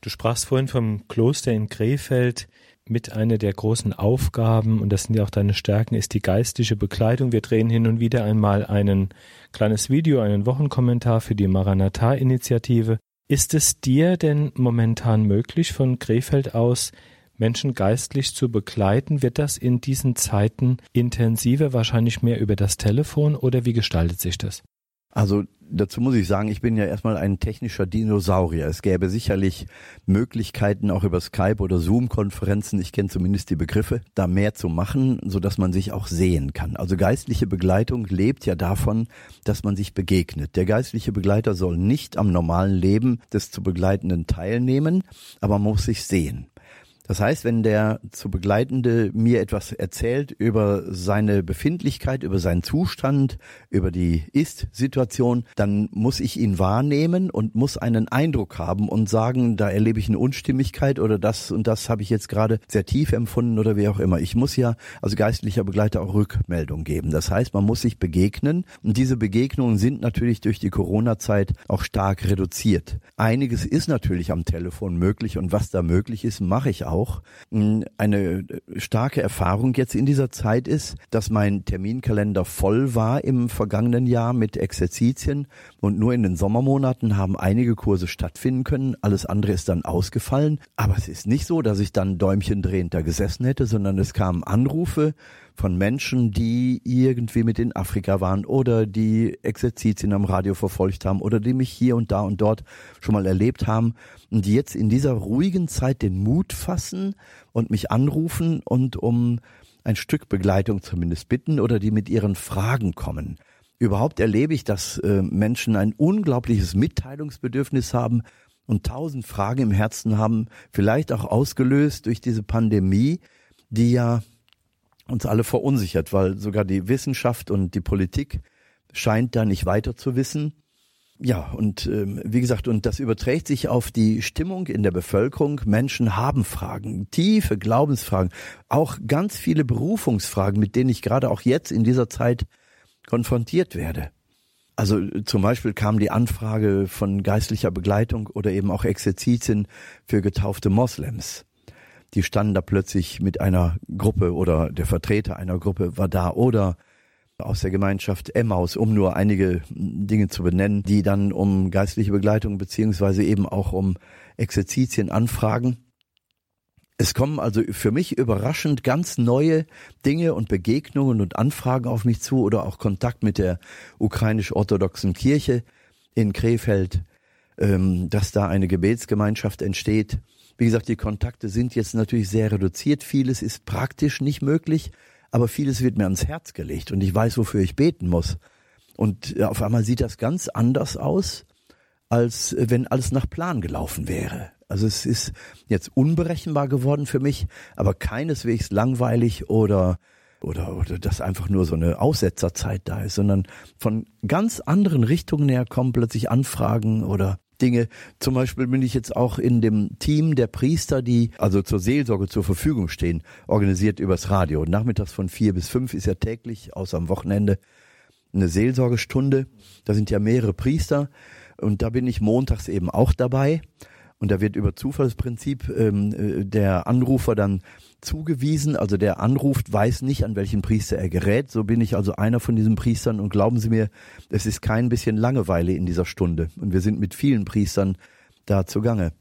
Du sprachst vorhin vom Kloster in Krefeld. mit einer der großen Aufgaben, und das sind ja auch deine Stärken, ist die geistliche Begleitung. Wir drehen hin und wieder einmal ein kleines Video, einen Wochenkommentar für die Maranatha-Initiative. Ist es dir denn momentan möglich, von Krefeld aus Menschen geistlich zu begleiten? Wird das in diesen Zeiten intensiver, wahrscheinlich mehr über das Telefon oder wie gestaltet sich das? Also dazu muss ich sagen, ich bin ja erstmal ein technischer Dinosaurier. Es gäbe sicherlich Möglichkeiten, auch über Skype oder Zoom-Konferenzen, ich kenne zumindest die Begriffe, da mehr zu machen, so dass man sich auch sehen kann. Also geistliche Begleitung lebt ja davon, dass man sich begegnet. Der geistliche Begleiter soll nicht am normalen Leben des zu Begleitenden teilnehmen, aber man muss sich sehen. Das heißt, wenn der zu Begleitende mir etwas erzählt über seine Befindlichkeit, über seinen Zustand, über die Ist-Situation, dann muss ich ihn wahrnehmen und muss einen Eindruck haben und sagen, da erlebe ich eine Unstimmigkeit oder das und das habe ich jetzt gerade sehr tief empfunden oder wie auch immer. Ich muss ja als geistlicher Begleiter auch Rückmeldung geben. Das heißt, man muss sich begegnen und diese Begegnungen sind natürlich durch die Corona-Zeit auch stark reduziert. Einiges ist natürlich am Telefon möglich und was da möglich ist, mache ich auch auch eine starke Erfahrung jetzt in dieser Zeit ist, dass mein Terminkalender voll war im vergangenen Jahr mit Exerzitien und nur in den Sommermonaten haben einige Kurse stattfinden können. Alles andere ist dann ausgefallen. Aber es ist nicht so, dass ich dann Däumchen da gesessen hätte, sondern es kamen Anrufe von Menschen, die irgendwie mit in Afrika waren oder die Exerzitien am Radio verfolgt haben oder die mich hier und da und dort schon mal erlebt haben und die jetzt in dieser ruhigen Zeit den Mut fassen und mich anrufen und um ein Stück Begleitung zumindest bitten oder die mit ihren Fragen kommen. Überhaupt erlebe ich, dass äh, Menschen ein unglaubliches Mitteilungsbedürfnis haben und tausend Fragen im Herzen haben, vielleicht auch ausgelöst durch diese Pandemie, die ja uns alle verunsichert, weil sogar die Wissenschaft und die Politik scheint da nicht weiter zu wissen. Ja, und ähm, wie gesagt, und das überträgt sich auf die Stimmung in der Bevölkerung. Menschen haben Fragen, tiefe Glaubensfragen, auch ganz viele Berufungsfragen, mit denen ich gerade auch jetzt in dieser Zeit konfrontiert werde. Also zum Beispiel kam die Anfrage von geistlicher Begleitung oder eben auch Exerzitien für getaufte Moslems die standen da plötzlich mit einer Gruppe oder der Vertreter einer Gruppe war da oder aus der Gemeinschaft Emmaus, um nur einige Dinge zu benennen, die dann um geistliche Begleitung beziehungsweise eben auch um Exerzitien anfragen. Es kommen also für mich überraschend ganz neue Dinge und Begegnungen und Anfragen auf mich zu oder auch Kontakt mit der ukrainisch-orthodoxen Kirche in Krefeld, ähm, dass da eine Gebetsgemeinschaft entsteht, wie gesagt, die Kontakte sind jetzt natürlich sehr reduziert. Vieles ist praktisch nicht möglich, aber vieles wird mir ans Herz gelegt und ich weiß, wofür ich beten muss. Und äh, auf einmal sieht das ganz anders aus, als äh, wenn alles nach Plan gelaufen wäre. Also es ist jetzt unberechenbar geworden für mich, aber keineswegs langweilig oder oder, oder dass einfach nur so eine Aussetzerzeit da ist, sondern von ganz anderen Richtungen her kommen plötzlich Anfragen oder Dinge. Zum Beispiel bin ich jetzt auch in dem Team der Priester, die also zur Seelsorge zur Verfügung stehen, organisiert übers Radio. Nachmittags von vier bis fünf ist ja täglich, außer am Wochenende, eine Seelsorgestunde. Da sind ja mehrere Priester und da bin ich montags eben auch dabei. Und da wird über Zufallsprinzip ähm, äh, der Anrufer dann zugewiesen. Also der anruft, weiß nicht, an welchen Priester er gerät. So bin ich also einer von diesen Priestern. Und glauben Sie mir, es ist kein bisschen Langeweile in dieser Stunde. Und wir sind mit vielen Priestern da zugange.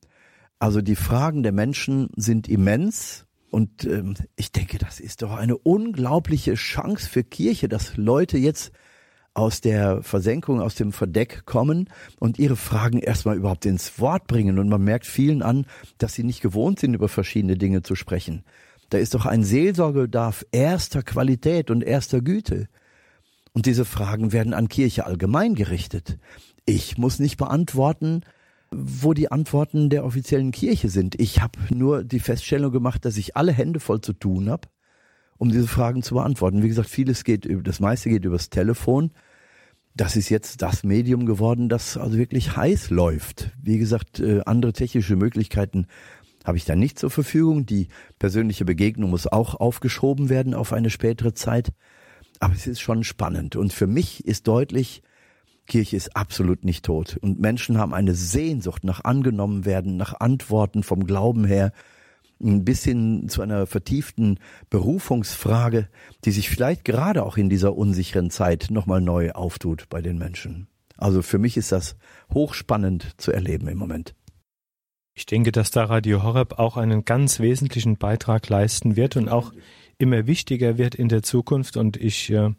Also die Fragen der Menschen sind immens. Und ähm, ich denke, das ist doch eine unglaubliche Chance für Kirche, dass Leute jetzt aus der Versenkung, aus dem Verdeck kommen und ihre Fragen erstmal überhaupt ins Wort bringen. Und man merkt vielen an, dass sie nicht gewohnt sind, über verschiedene Dinge zu sprechen. Da ist doch ein Seelsorgebedarf erster Qualität und erster Güte. Und diese Fragen werden an Kirche allgemein gerichtet. Ich muss nicht beantworten, wo die Antworten der offiziellen Kirche sind. Ich habe nur die Feststellung gemacht, dass ich alle Hände voll zu tun habe, um diese Fragen zu beantworten. Wie gesagt, vieles geht, das meiste geht übers Telefon das ist jetzt das Medium geworden, das also wirklich heiß läuft. Wie gesagt, äh, andere technische Möglichkeiten habe ich da nicht zur Verfügung. Die persönliche Begegnung muss auch aufgeschoben werden auf eine spätere Zeit. Aber es ist schon spannend. Und für mich ist deutlich, Kirche ist absolut nicht tot. Und Menschen haben eine Sehnsucht nach angenommen werden, nach Antworten vom Glauben her. Bis hin zu einer vertieften Berufungsfrage, die sich vielleicht gerade auch in dieser unsicheren Zeit nochmal neu auftut bei den Menschen. Also für mich ist das hochspannend zu erleben im Moment. Ich denke, dass da Radio Horeb auch einen ganz wesentlichen Beitrag leisten wird und auch immer wichtiger wird in der Zukunft. Und ich äh,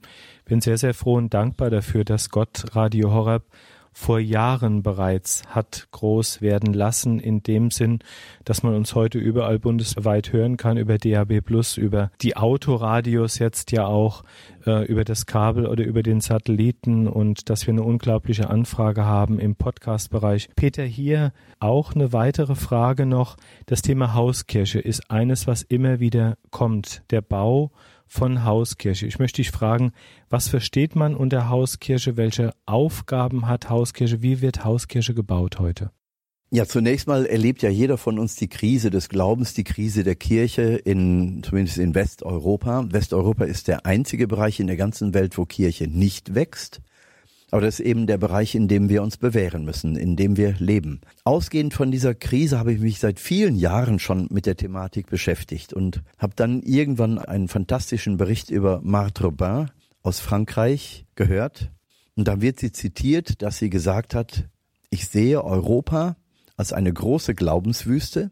bin sehr, sehr froh und dankbar dafür, dass Gott Radio Horeb vor Jahren bereits hat groß werden lassen, in dem Sinn, dass man uns heute überall bundesweit hören kann, über DAB Plus, über die Autoradios jetzt ja auch, äh, über das Kabel oder über den Satelliten und dass wir eine unglaubliche Anfrage haben im Podcast-Bereich. Peter, hier auch eine weitere Frage noch. Das Thema Hauskirche ist eines, was immer wieder kommt. Der Bau von Hauskirche. Ich möchte dich fragen, was versteht man unter Hauskirche? Welche Aufgaben hat Hauskirche? Wie wird Hauskirche gebaut heute? Ja, zunächst mal erlebt ja jeder von uns die Krise des Glaubens, die Krise der Kirche in, zumindest in Westeuropa. Westeuropa ist der einzige Bereich in der ganzen Welt, wo Kirche nicht wächst. Aber das ist eben der Bereich, in dem wir uns bewähren müssen, in dem wir leben. Ausgehend von dieser Krise habe ich mich seit vielen Jahren schon mit der Thematik beschäftigt und habe dann irgendwann einen fantastischen Bericht über Marthe Robin aus Frankreich gehört. Und da wird sie zitiert, dass sie gesagt hat, ich sehe Europa als eine große Glaubenswüste,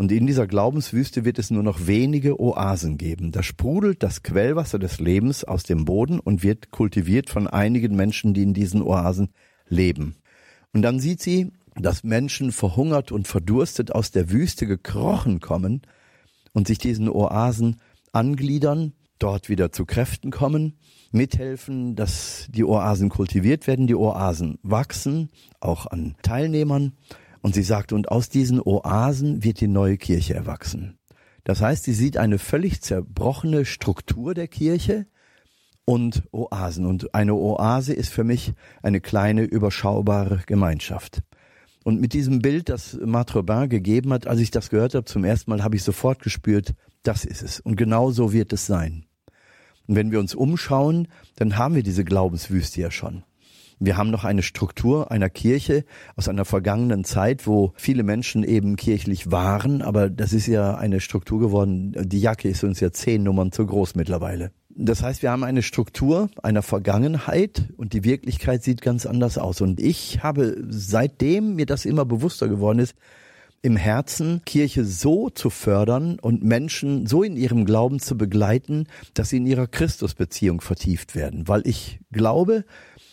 und in dieser Glaubenswüste wird es nur noch wenige Oasen geben. Da sprudelt das Quellwasser des Lebens aus dem Boden und wird kultiviert von einigen Menschen, die in diesen Oasen leben. Und dann sieht sie, dass Menschen verhungert und verdurstet aus der Wüste gekrochen kommen und sich diesen Oasen angliedern, dort wieder zu Kräften kommen, mithelfen, dass die Oasen kultiviert werden, die Oasen wachsen, auch an Teilnehmern und sie sagt, und aus diesen Oasen wird die neue Kirche erwachsen. Das heißt, sie sieht eine völlig zerbrochene Struktur der Kirche und Oasen. Und eine Oase ist für mich eine kleine, überschaubare Gemeinschaft. Und mit diesem Bild, das Matrobin gegeben hat, als ich das gehört habe zum ersten Mal, habe ich sofort gespürt, das ist es. Und genau so wird es sein. Und wenn wir uns umschauen, dann haben wir diese Glaubenswüste ja schon. Wir haben noch eine Struktur einer Kirche aus einer vergangenen Zeit, wo viele Menschen eben kirchlich waren, aber das ist ja eine Struktur geworden. Die Jacke ist uns ja zehn Nummern zu groß mittlerweile. Das heißt, wir haben eine Struktur einer Vergangenheit und die Wirklichkeit sieht ganz anders aus. Und ich habe seitdem mir das immer bewusster geworden ist, im Herzen Kirche so zu fördern und Menschen so in ihrem Glauben zu begleiten, dass sie in ihrer Christusbeziehung vertieft werden. Weil ich glaube,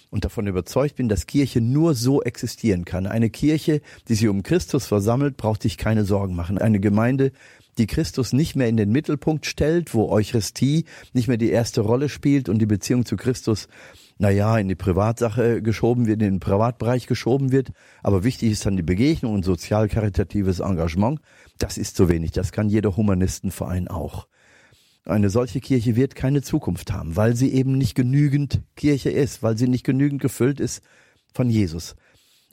und davon überzeugt bin, dass Kirche nur so existieren kann. Eine Kirche, die sich um Christus versammelt, braucht sich keine Sorgen machen. Eine Gemeinde, die Christus nicht mehr in den Mittelpunkt stellt, wo Eucharistie nicht mehr die erste Rolle spielt und die Beziehung zu Christus, naja, in die Privatsache geschoben wird, in den Privatbereich geschoben wird. Aber wichtig ist dann die Begegnung und sozial-karitatives Engagement. Das ist zu wenig. Das kann jeder Humanistenverein auch. Eine solche Kirche wird keine Zukunft haben, weil sie eben nicht genügend Kirche ist, weil sie nicht genügend gefüllt ist von Jesus.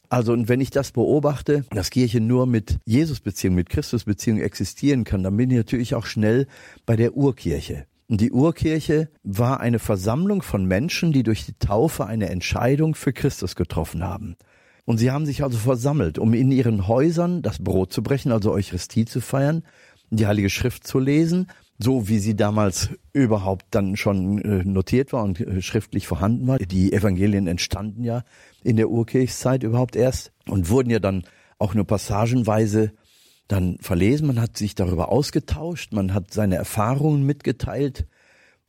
Also, und wenn ich das beobachte, dass Kirche nur mit Jesus-Beziehung, mit Christus-Beziehung existieren kann, dann bin ich natürlich auch schnell bei der Urkirche. Und die Urkirche war eine Versammlung von Menschen, die durch die Taufe eine Entscheidung für Christus getroffen haben. Und sie haben sich also versammelt, um in ihren Häusern das Brot zu brechen, also Eucharistie zu feiern, die Heilige Schrift zu lesen so wie sie damals überhaupt dann schon äh, notiert war und äh, schriftlich vorhanden war. Die Evangelien entstanden ja in der Urkirchszeit überhaupt erst und wurden ja dann auch nur passagenweise dann verlesen. Man hat sich darüber ausgetauscht, man hat seine Erfahrungen mitgeteilt.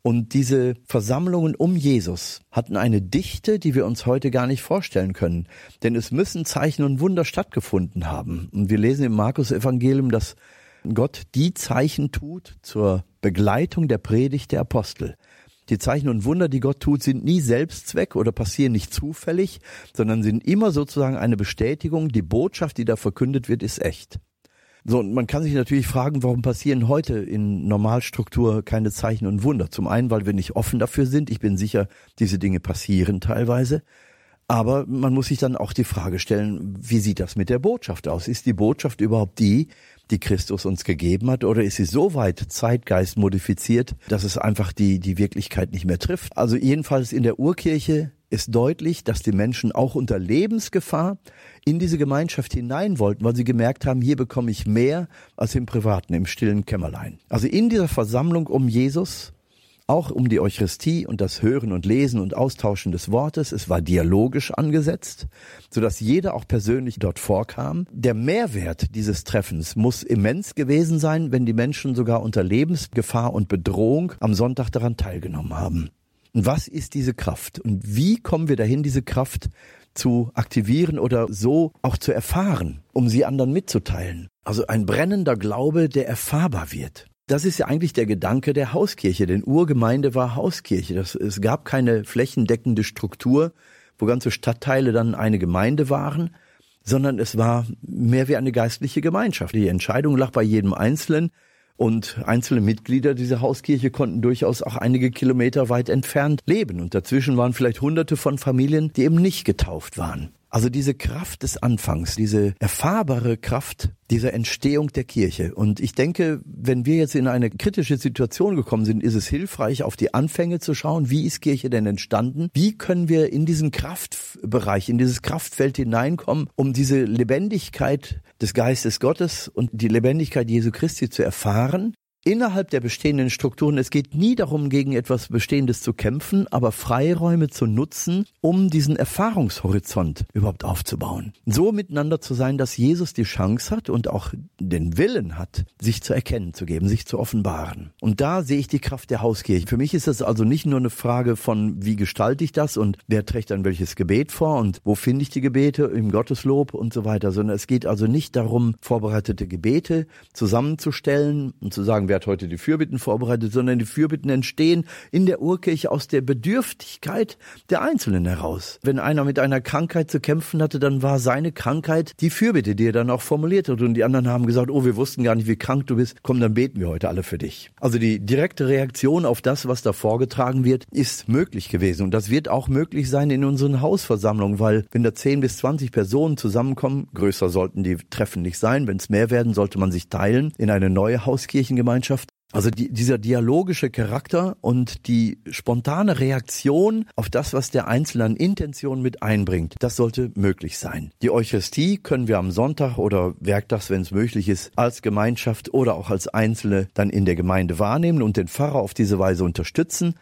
Und diese Versammlungen um Jesus hatten eine Dichte, die wir uns heute gar nicht vorstellen können. Denn es müssen Zeichen und Wunder stattgefunden haben. Und wir lesen im Markus Evangelium, dass Gott die Zeichen tut zur Begleitung der Predigt der Apostel. Die Zeichen und Wunder, die Gott tut, sind nie Selbstzweck oder passieren nicht zufällig, sondern sind immer sozusagen eine Bestätigung, die Botschaft, die da verkündet wird, ist echt. So, und man kann sich natürlich fragen, warum passieren heute in Normalstruktur keine Zeichen und Wunder? Zum einen, weil wir nicht offen dafür sind. Ich bin sicher, diese Dinge passieren teilweise. Aber man muss sich dann auch die Frage stellen, wie sieht das mit der Botschaft aus? Ist die Botschaft überhaupt die, die Christus uns gegeben hat, oder ist sie so weit Zeitgeist modifiziert, dass es einfach die, die Wirklichkeit nicht mehr trifft? Also jedenfalls in der Urkirche ist deutlich, dass die Menschen auch unter Lebensgefahr in diese Gemeinschaft hinein wollten, weil sie gemerkt haben, hier bekomme ich mehr als im Privaten, im stillen Kämmerlein. Also in dieser Versammlung um Jesus auch um die Eucharistie und das Hören und Lesen und Austauschen des Wortes. Es war dialogisch angesetzt, so dass jeder auch persönlich dort vorkam. Der Mehrwert dieses Treffens muss immens gewesen sein, wenn die Menschen sogar unter Lebensgefahr und Bedrohung am Sonntag daran teilgenommen haben. Und was ist diese Kraft? Und wie kommen wir dahin, diese Kraft zu aktivieren oder so auch zu erfahren, um sie anderen mitzuteilen? Also ein brennender Glaube, der erfahrbar wird. Das ist ja eigentlich der Gedanke der Hauskirche, denn Urgemeinde war Hauskirche. Das, es gab keine flächendeckende Struktur, wo ganze Stadtteile dann eine Gemeinde waren, sondern es war mehr wie eine geistliche Gemeinschaft. Die Entscheidung lag bei jedem Einzelnen und einzelne Mitglieder dieser Hauskirche konnten durchaus auch einige Kilometer weit entfernt leben. Und dazwischen waren vielleicht hunderte von Familien, die eben nicht getauft waren. Also diese Kraft des Anfangs, diese erfahrbare Kraft dieser Entstehung der Kirche. Und ich denke, wenn wir jetzt in eine kritische Situation gekommen sind, ist es hilfreich, auf die Anfänge zu schauen. Wie ist Kirche denn entstanden? Wie können wir in diesen Kraftbereich, in dieses Kraftfeld hineinkommen, um diese Lebendigkeit des Geistes Gottes und die Lebendigkeit Jesu Christi zu erfahren? Innerhalb der bestehenden Strukturen. Es geht nie darum, gegen etwas Bestehendes zu kämpfen, aber Freiräume zu nutzen, um diesen Erfahrungshorizont überhaupt aufzubauen. So miteinander zu sein, dass Jesus die Chance hat und auch den Willen hat, sich zu erkennen zu geben, sich zu offenbaren. Und da sehe ich die Kraft der Hauskirche. Für mich ist das also nicht nur eine Frage von, wie gestalte ich das und wer trägt dann welches Gebet vor und wo finde ich die Gebete im Gotteslob und so weiter, sondern es geht also nicht darum, vorbereitete Gebete zusammenzustellen und zu sagen, wer hat heute die Fürbitten vorbereitet, sondern die Fürbitten entstehen in der Urkirche aus der Bedürftigkeit der Einzelnen heraus. Wenn einer mit einer Krankheit zu kämpfen hatte, dann war seine Krankheit die Fürbitte, die er dann auch formuliert hat. Und die anderen haben gesagt, oh, wir wussten gar nicht, wie krank du bist. Komm, dann beten wir heute alle für dich. Also die direkte Reaktion auf das, was da vorgetragen wird, ist möglich gewesen. Und das wird auch möglich sein in unseren Hausversammlungen, weil wenn da 10 bis 20 Personen zusammenkommen, größer sollten die Treffen nicht sein. Wenn es mehr werden, sollte man sich teilen in eine neue Hauskirchengemeinschaft Gemeinschaft. Also die, dieser dialogische Charakter und die spontane Reaktion auf das, was der Einzelne an Intention mit einbringt, das sollte möglich sein. Die Eucharistie können wir am Sonntag oder werktags, wenn es möglich ist, als Gemeinschaft oder auch als Einzelne dann in der Gemeinde wahrnehmen und den Pfarrer auf diese Weise unterstützen.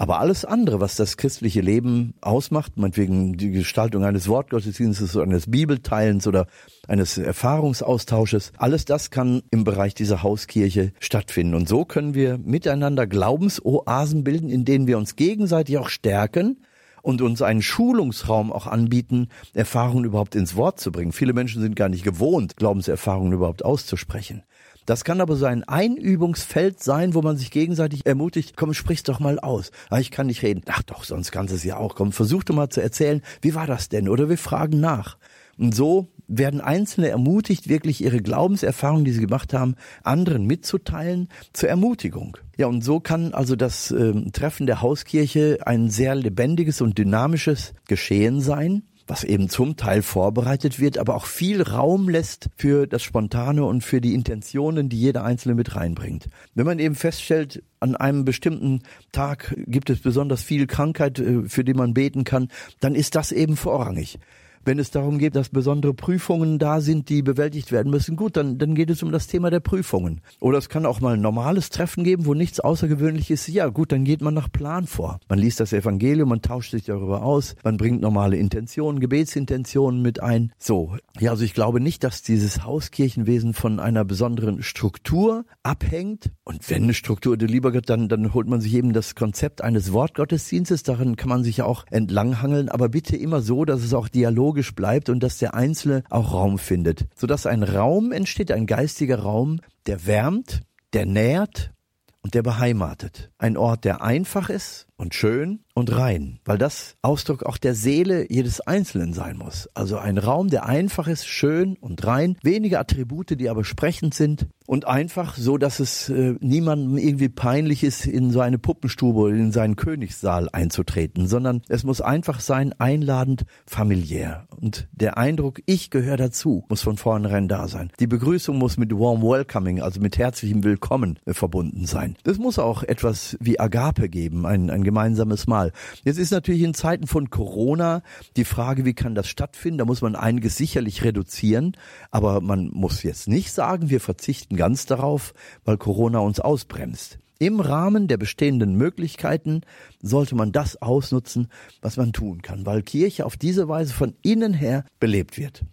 Aber alles andere, was das christliche Leben ausmacht, meinetwegen die Gestaltung eines Wortgottesdienstes oder eines Bibelteilens oder eines Erfahrungsaustausches, alles das kann im Bereich dieser Hauskirche stattfinden. Und so können wir miteinander Glaubensoasen bilden, in denen wir uns gegenseitig auch stärken und uns einen Schulungsraum auch anbieten, Erfahrungen überhaupt ins Wort zu bringen. Viele Menschen sind gar nicht gewohnt, Glaubenserfahrungen überhaupt auszusprechen. Das kann aber so ein Einübungsfeld sein, wo man sich gegenseitig ermutigt, komm, sprich's doch mal aus. Ah, ich kann nicht reden. Ach doch, sonst kannst du es ja auch. Komm, versuch doch mal zu erzählen, wie war das denn? Oder wir fragen nach. Und so werden Einzelne ermutigt, wirklich ihre Glaubenserfahrungen, die sie gemacht haben, anderen mitzuteilen, zur Ermutigung. Ja, und so kann also das äh, Treffen der Hauskirche ein sehr lebendiges und dynamisches Geschehen sein was eben zum Teil vorbereitet wird, aber auch viel Raum lässt für das Spontane und für die Intentionen, die jeder Einzelne mit reinbringt. Wenn man eben feststellt, an einem bestimmten Tag gibt es besonders viel Krankheit, äh, für die man beten kann, dann ist das eben vorrangig. Wenn es darum geht, dass besondere Prüfungen da sind, die bewältigt werden müssen, gut, dann, dann geht es um das Thema der Prüfungen. Oder es kann auch mal ein normales Treffen geben, wo nichts Außergewöhnliches ist. Ja, gut, dann geht man nach Plan vor. Man liest das Evangelium, man tauscht sich darüber aus, man bringt normale Intentionen, Gebetsintentionen mit ein. So. Ja, also ich glaube nicht, dass dieses Hauskirchenwesen von einer besonderen Struktur abhängt. Und wenn eine Struktur, du lieber Gott, dann, dann holt man sich eben das Konzept eines Wortgottesdienstes. Darin kann man sich ja auch entlanghangeln, aber bitte immer so, dass es auch Dialog logisch bleibt und dass der Einzelne auch Raum findet, sodass ein Raum entsteht, ein geistiger Raum, der wärmt, der nährt und der beheimatet. Ein Ort, der einfach ist und schön und rein, weil das Ausdruck auch der Seele jedes Einzelnen sein muss. Also ein Raum, der einfach ist, schön und rein, wenige Attribute, die aber sprechend sind und einfach so, dass es äh, niemandem irgendwie peinlich ist, in so eine Puppenstube oder in seinen Königssaal einzutreten, sondern es muss einfach sein, einladend, familiär. Und der Eindruck, ich gehöre dazu, muss von vornherein da sein. Die Begrüßung muss mit warm welcoming, also mit herzlichem Willkommen äh, verbunden sein. Das muss auch etwas wie Agape geben, ein, ein gemeinsames Mahl. Jetzt ist natürlich in Zeiten von Corona die Frage, wie kann das stattfinden? Da muss man einiges sicherlich reduzieren, aber man muss jetzt nicht sagen, wir verzichten ganz darauf, weil Corona uns ausbremst. Im Rahmen der bestehenden Möglichkeiten sollte man das ausnutzen, was man tun kann, weil Kirche auf diese Weise von innen her belebt wird.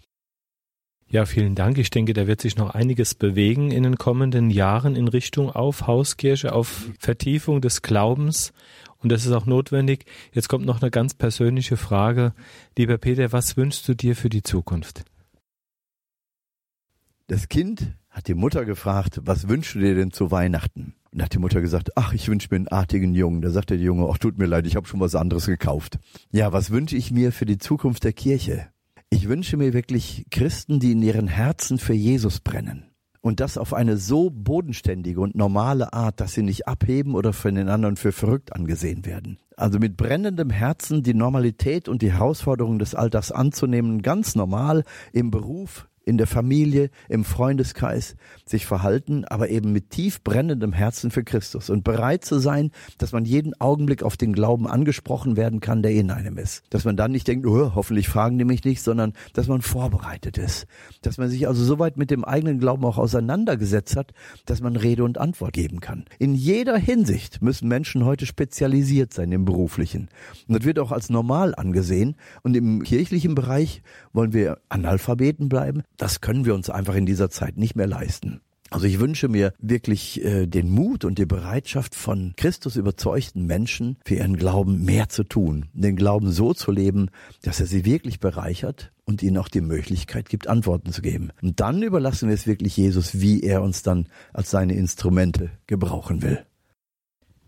Ja, vielen Dank. Ich denke, da wird sich noch einiges bewegen in den kommenden Jahren in Richtung auf Hauskirche, auf Vertiefung des Glaubens. Und das ist auch notwendig. Jetzt kommt noch eine ganz persönliche Frage. Lieber Peter, was wünschst du dir für die Zukunft? Das Kind hat die Mutter gefragt, was wünschst du dir denn zu Weihnachten? Und hat die Mutter gesagt, ach, ich wünsche mir einen artigen Jungen. Da sagte der Junge, ach, tut mir leid, ich habe schon was anderes gekauft. Ja, was wünsche ich mir für die Zukunft der Kirche? Ich wünsche mir wirklich Christen, die in ihren Herzen für Jesus brennen. Und das auf eine so bodenständige und normale Art, dass sie nicht abheben oder von den anderen für verrückt angesehen werden. Also mit brennendem Herzen die Normalität und die Herausforderungen des Alters anzunehmen, ganz normal im Beruf, in der Familie, im Freundeskreis sich verhalten, aber eben mit tief brennendem Herzen für Christus und bereit zu sein, dass man jeden Augenblick auf den Glauben angesprochen werden kann, der in einem ist. Dass man dann nicht denkt, oh, hoffentlich fragen die mich nicht, sondern dass man vorbereitet ist. Dass man sich also soweit mit dem eigenen Glauben auch auseinandergesetzt hat, dass man Rede und Antwort geben kann. In jeder Hinsicht müssen Menschen heute spezialisiert sein im beruflichen. Und das wird auch als normal angesehen. Und im kirchlichen Bereich wollen wir Analphabeten bleiben, das können wir uns einfach in dieser Zeit nicht mehr leisten. Also ich wünsche mir wirklich äh, den Mut und die Bereitschaft von Christus überzeugten Menschen für ihren Glauben mehr zu tun, den Glauben so zu leben, dass er sie wirklich bereichert und ihnen auch die Möglichkeit gibt, Antworten zu geben. Und dann überlassen wir es wirklich Jesus, wie er uns dann als seine Instrumente gebrauchen will.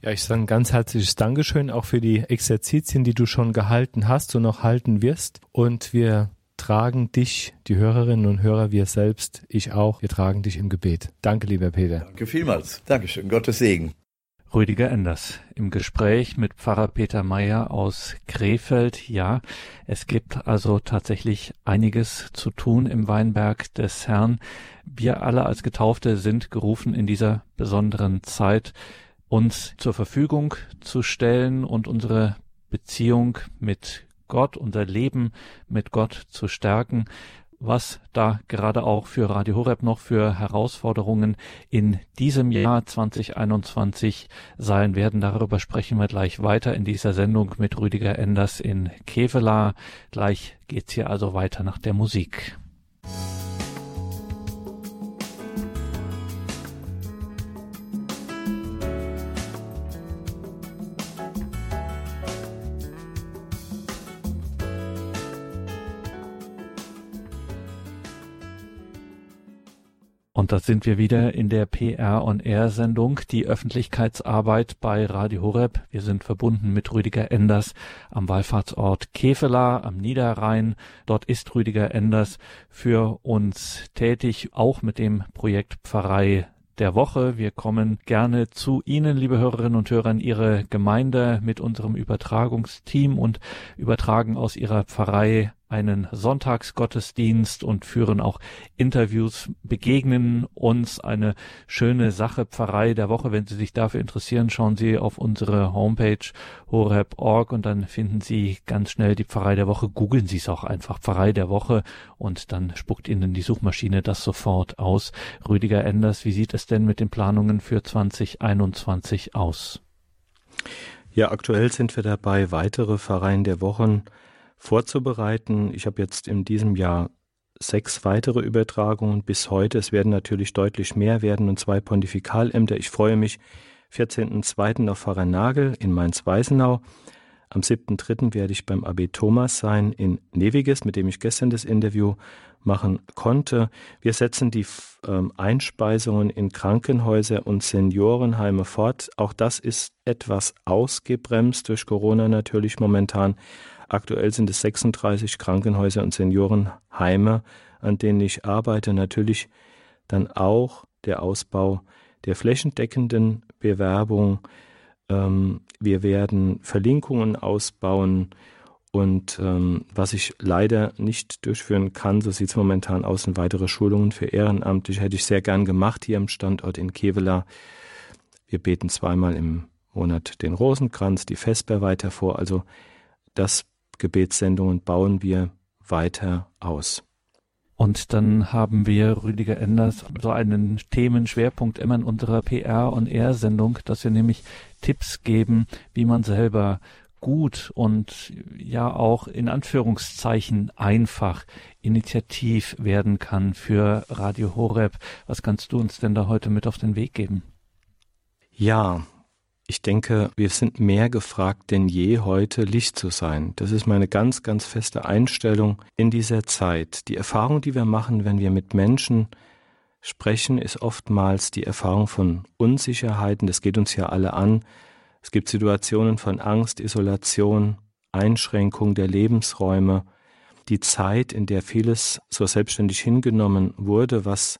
Ja, ich sage ein ganz herzliches Dankeschön auch für die Exerzitien, die du schon gehalten hast und noch halten wirst. Und wir tragen dich, die Hörerinnen und Hörer, wir selbst, ich auch, wir tragen dich im Gebet. Danke, lieber Peter. Danke vielmals. Dankeschön. Gottes Segen. Rüdiger Enders im Gespräch mit Pfarrer Peter Meyer aus Krefeld. Ja, es gibt also tatsächlich einiges zu tun im Weinberg des Herrn. Wir alle als Getaufte sind gerufen, in dieser besonderen Zeit uns zur Verfügung zu stellen und unsere Beziehung mit Gott, unser Leben mit Gott zu stärken, was da gerade auch für Radio Horeb noch für Herausforderungen in diesem Jahr 2021 sein werden. Darüber sprechen wir gleich weiter in dieser Sendung mit Rüdiger Enders in Kevela. Gleich geht's hier also weiter nach der Musik. Und da sind wir wieder in der PR on Air Sendung, die Öffentlichkeitsarbeit bei Radio Horeb. Wir sind verbunden mit Rüdiger Enders am Wallfahrtsort Kevela am Niederrhein. Dort ist Rüdiger Enders für uns tätig, auch mit dem Projekt Pfarrei der Woche. Wir kommen gerne zu Ihnen, liebe Hörerinnen und Hörer, in Ihre Gemeinde mit unserem Übertragungsteam und übertragen aus Ihrer Pfarrei einen Sonntagsgottesdienst und führen auch Interviews, begegnen uns eine schöne Sache Pfarrei der Woche. Wenn Sie sich dafür interessieren, schauen Sie auf unsere Homepage horeb.org und dann finden Sie ganz schnell die Pfarrei der Woche. Googeln Sie es auch einfach Pfarrei der Woche und dann spuckt Ihnen die Suchmaschine das sofort aus. Rüdiger Enders, wie sieht es denn mit den Planungen für 2021 aus? Ja, aktuell sind wir dabei, weitere Pfarreien der Wochen vorzubereiten. Ich habe jetzt in diesem Jahr sechs weitere Übertragungen bis heute. Es werden natürlich deutlich mehr werden und zwei Pontifikalämter. Ich freue mich 14.02. auf Pfarrer Nagel in Mainz-Weisenau. Am 7.3. werde ich beim AB Thomas sein in Neviges, mit dem ich gestern das Interview machen konnte. Wir setzen die ähm, Einspeisungen in Krankenhäuser und Seniorenheime fort. Auch das ist etwas ausgebremst durch Corona natürlich momentan. Aktuell sind es 36 Krankenhäuser und Seniorenheime, an denen ich arbeite. Natürlich dann auch der Ausbau der flächendeckenden Bewerbung. Ähm, wir werden Verlinkungen ausbauen und ähm, was ich leider nicht durchführen kann, so sieht es momentan aus, sind weitere Schulungen für Ehrenamtliche. Hätte ich sehr gern gemacht hier am Standort in Kevela. Wir beten zweimal im Monat den Rosenkranz, die Vesper weiter vor. Also das Gebetssendungen bauen wir weiter aus. Und dann haben wir, Rüdiger Enders, so einen Themenschwerpunkt immer in unserer PR- und R-Sendung, dass wir nämlich Tipps geben, wie man selber gut und ja auch in Anführungszeichen einfach initiativ werden kann für Radio Horeb. Was kannst du uns denn da heute mit auf den Weg geben? Ja, ich denke, wir sind mehr gefragt denn je heute, Licht zu sein. Das ist meine ganz, ganz feste Einstellung in dieser Zeit. Die Erfahrung, die wir machen, wenn wir mit Menschen sprechen, ist oftmals die Erfahrung von Unsicherheiten. Das geht uns ja alle an. Es gibt Situationen von Angst, Isolation, Einschränkung der Lebensräume. Die Zeit, in der vieles so selbstständig hingenommen wurde, was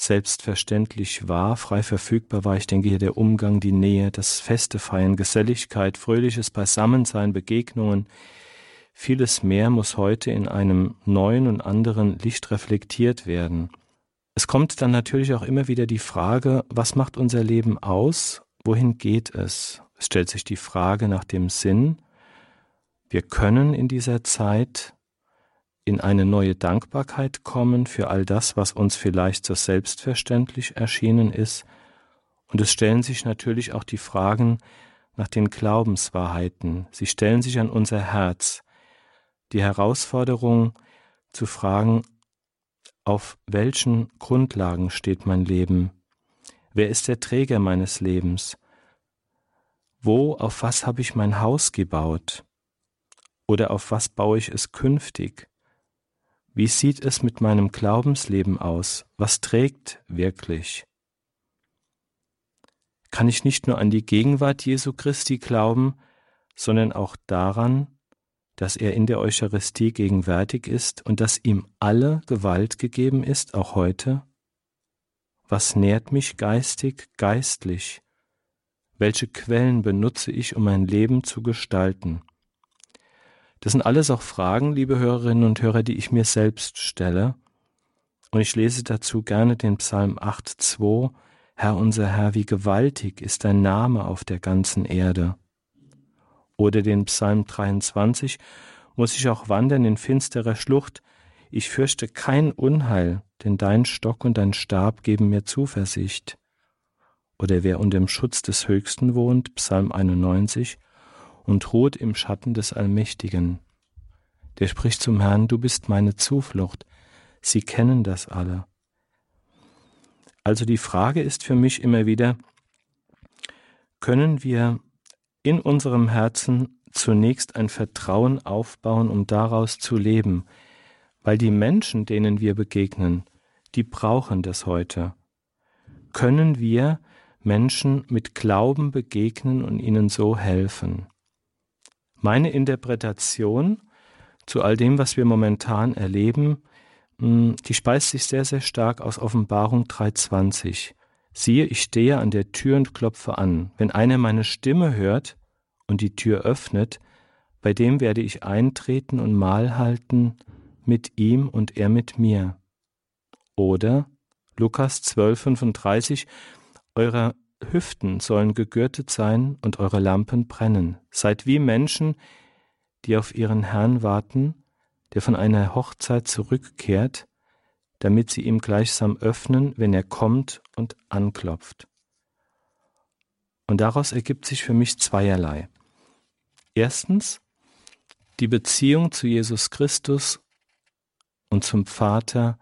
selbstverständlich war, frei verfügbar war. Ich denke hier der Umgang, die Nähe, das Feste feiern, Geselligkeit, fröhliches Beisammensein, Begegnungen. Vieles mehr muss heute in einem neuen und anderen Licht reflektiert werden. Es kommt dann natürlich auch immer wieder die Frage, was macht unser Leben aus? Wohin geht es? Es stellt sich die Frage nach dem Sinn. Wir können in dieser Zeit in eine neue Dankbarkeit kommen für all das, was uns vielleicht so selbstverständlich erschienen ist. Und es stellen sich natürlich auch die Fragen nach den Glaubenswahrheiten. Sie stellen sich an unser Herz. Die Herausforderung zu fragen, auf welchen Grundlagen steht mein Leben? Wer ist der Träger meines Lebens? Wo, auf was habe ich mein Haus gebaut? Oder auf was baue ich es künftig? Wie sieht es mit meinem Glaubensleben aus? Was trägt wirklich? Kann ich nicht nur an die Gegenwart Jesu Christi glauben, sondern auch daran, dass er in der Eucharistie gegenwärtig ist und dass ihm alle Gewalt gegeben ist, auch heute? Was nährt mich geistig, geistlich? Welche Quellen benutze ich, um mein Leben zu gestalten? Das sind alles auch Fragen, liebe Hörerinnen und Hörer, die ich mir selbst stelle. Und ich lese dazu gerne den Psalm 8.2. Herr unser Herr, wie gewaltig ist dein Name auf der ganzen Erde. Oder den Psalm 23. Muss ich auch wandern in finsterer Schlucht, ich fürchte kein Unheil, denn dein Stock und dein Stab geben mir Zuversicht. Oder wer unter dem Schutz des Höchsten wohnt, Psalm 91, und ruht im Schatten des Allmächtigen. Der spricht zum Herrn, du bist meine Zuflucht. Sie kennen das alle. Also die Frage ist für mich immer wieder, können wir in unserem Herzen zunächst ein Vertrauen aufbauen, um daraus zu leben, weil die Menschen, denen wir begegnen, die brauchen das heute. Können wir Menschen mit Glauben begegnen und ihnen so helfen? Meine Interpretation zu all dem, was wir momentan erleben, hm, die speist sich sehr, sehr stark aus Offenbarung 3.20. Siehe, ich stehe an der Tür und klopfe an. Wenn einer meine Stimme hört und die Tür öffnet, bei dem werde ich eintreten und Mahl halten mit ihm und er mit mir. Oder Lukas 12,35 Eure Hüften sollen gegürtet sein und eure Lampen brennen. Seid wie Menschen, die auf ihren Herrn warten, der von einer Hochzeit zurückkehrt, damit sie ihm gleichsam öffnen, wenn er kommt und anklopft. Und daraus ergibt sich für mich zweierlei. Erstens, die Beziehung zu Jesus Christus und zum Vater,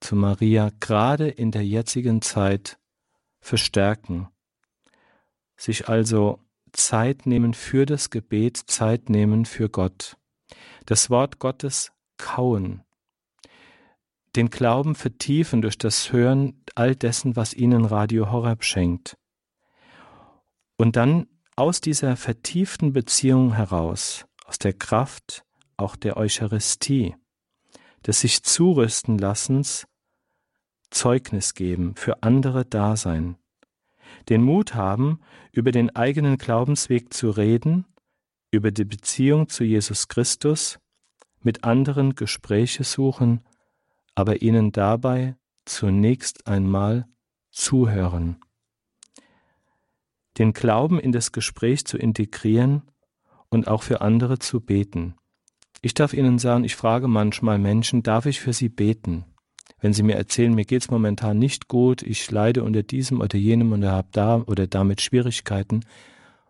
zu Maria, gerade in der jetzigen Zeit verstärken. Sich also Zeit nehmen für das Gebet, Zeit nehmen für Gott. Das Wort Gottes kauen. Den Glauben vertiefen durch das Hören all dessen, was ihnen Radio Horeb schenkt. Und dann aus dieser vertieften Beziehung heraus, aus der Kraft auch der Eucharistie, des sich zurüsten lassens, Zeugnis geben, für andere da sein. Den Mut haben, über den eigenen Glaubensweg zu reden, über die Beziehung zu Jesus Christus, mit anderen Gespräche suchen, aber ihnen dabei zunächst einmal zuhören. den Glauben in das Gespräch zu integrieren und auch für andere zu beten. Ich darf Ihnen sagen, ich frage manchmal Menschen, darf ich für Sie beten? Wenn Sie mir erzählen, mir geht's momentan nicht gut, ich leide unter diesem oder jenem und habe da oder damit Schwierigkeiten,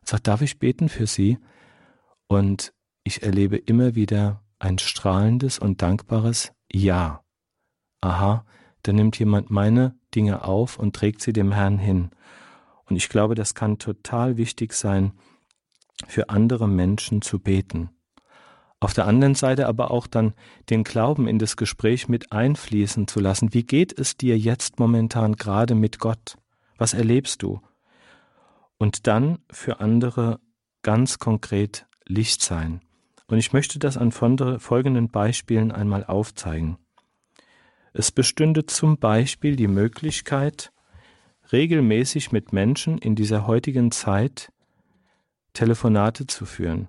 sag, darf ich beten für Sie? Und ich erlebe immer wieder ein strahlendes und dankbares Ja. Aha, da nimmt jemand meine Dinge auf und trägt sie dem Herrn hin. Und ich glaube, das kann total wichtig sein, für andere Menschen zu beten. Auf der anderen Seite aber auch dann den Glauben in das Gespräch mit einfließen zu lassen. Wie geht es dir jetzt momentan gerade mit Gott? Was erlebst du? Und dann für andere ganz konkret Licht sein. Und ich möchte das an folgenden Beispielen einmal aufzeigen. Es bestünde zum Beispiel die Möglichkeit, regelmäßig mit Menschen in dieser heutigen Zeit Telefonate zu führen,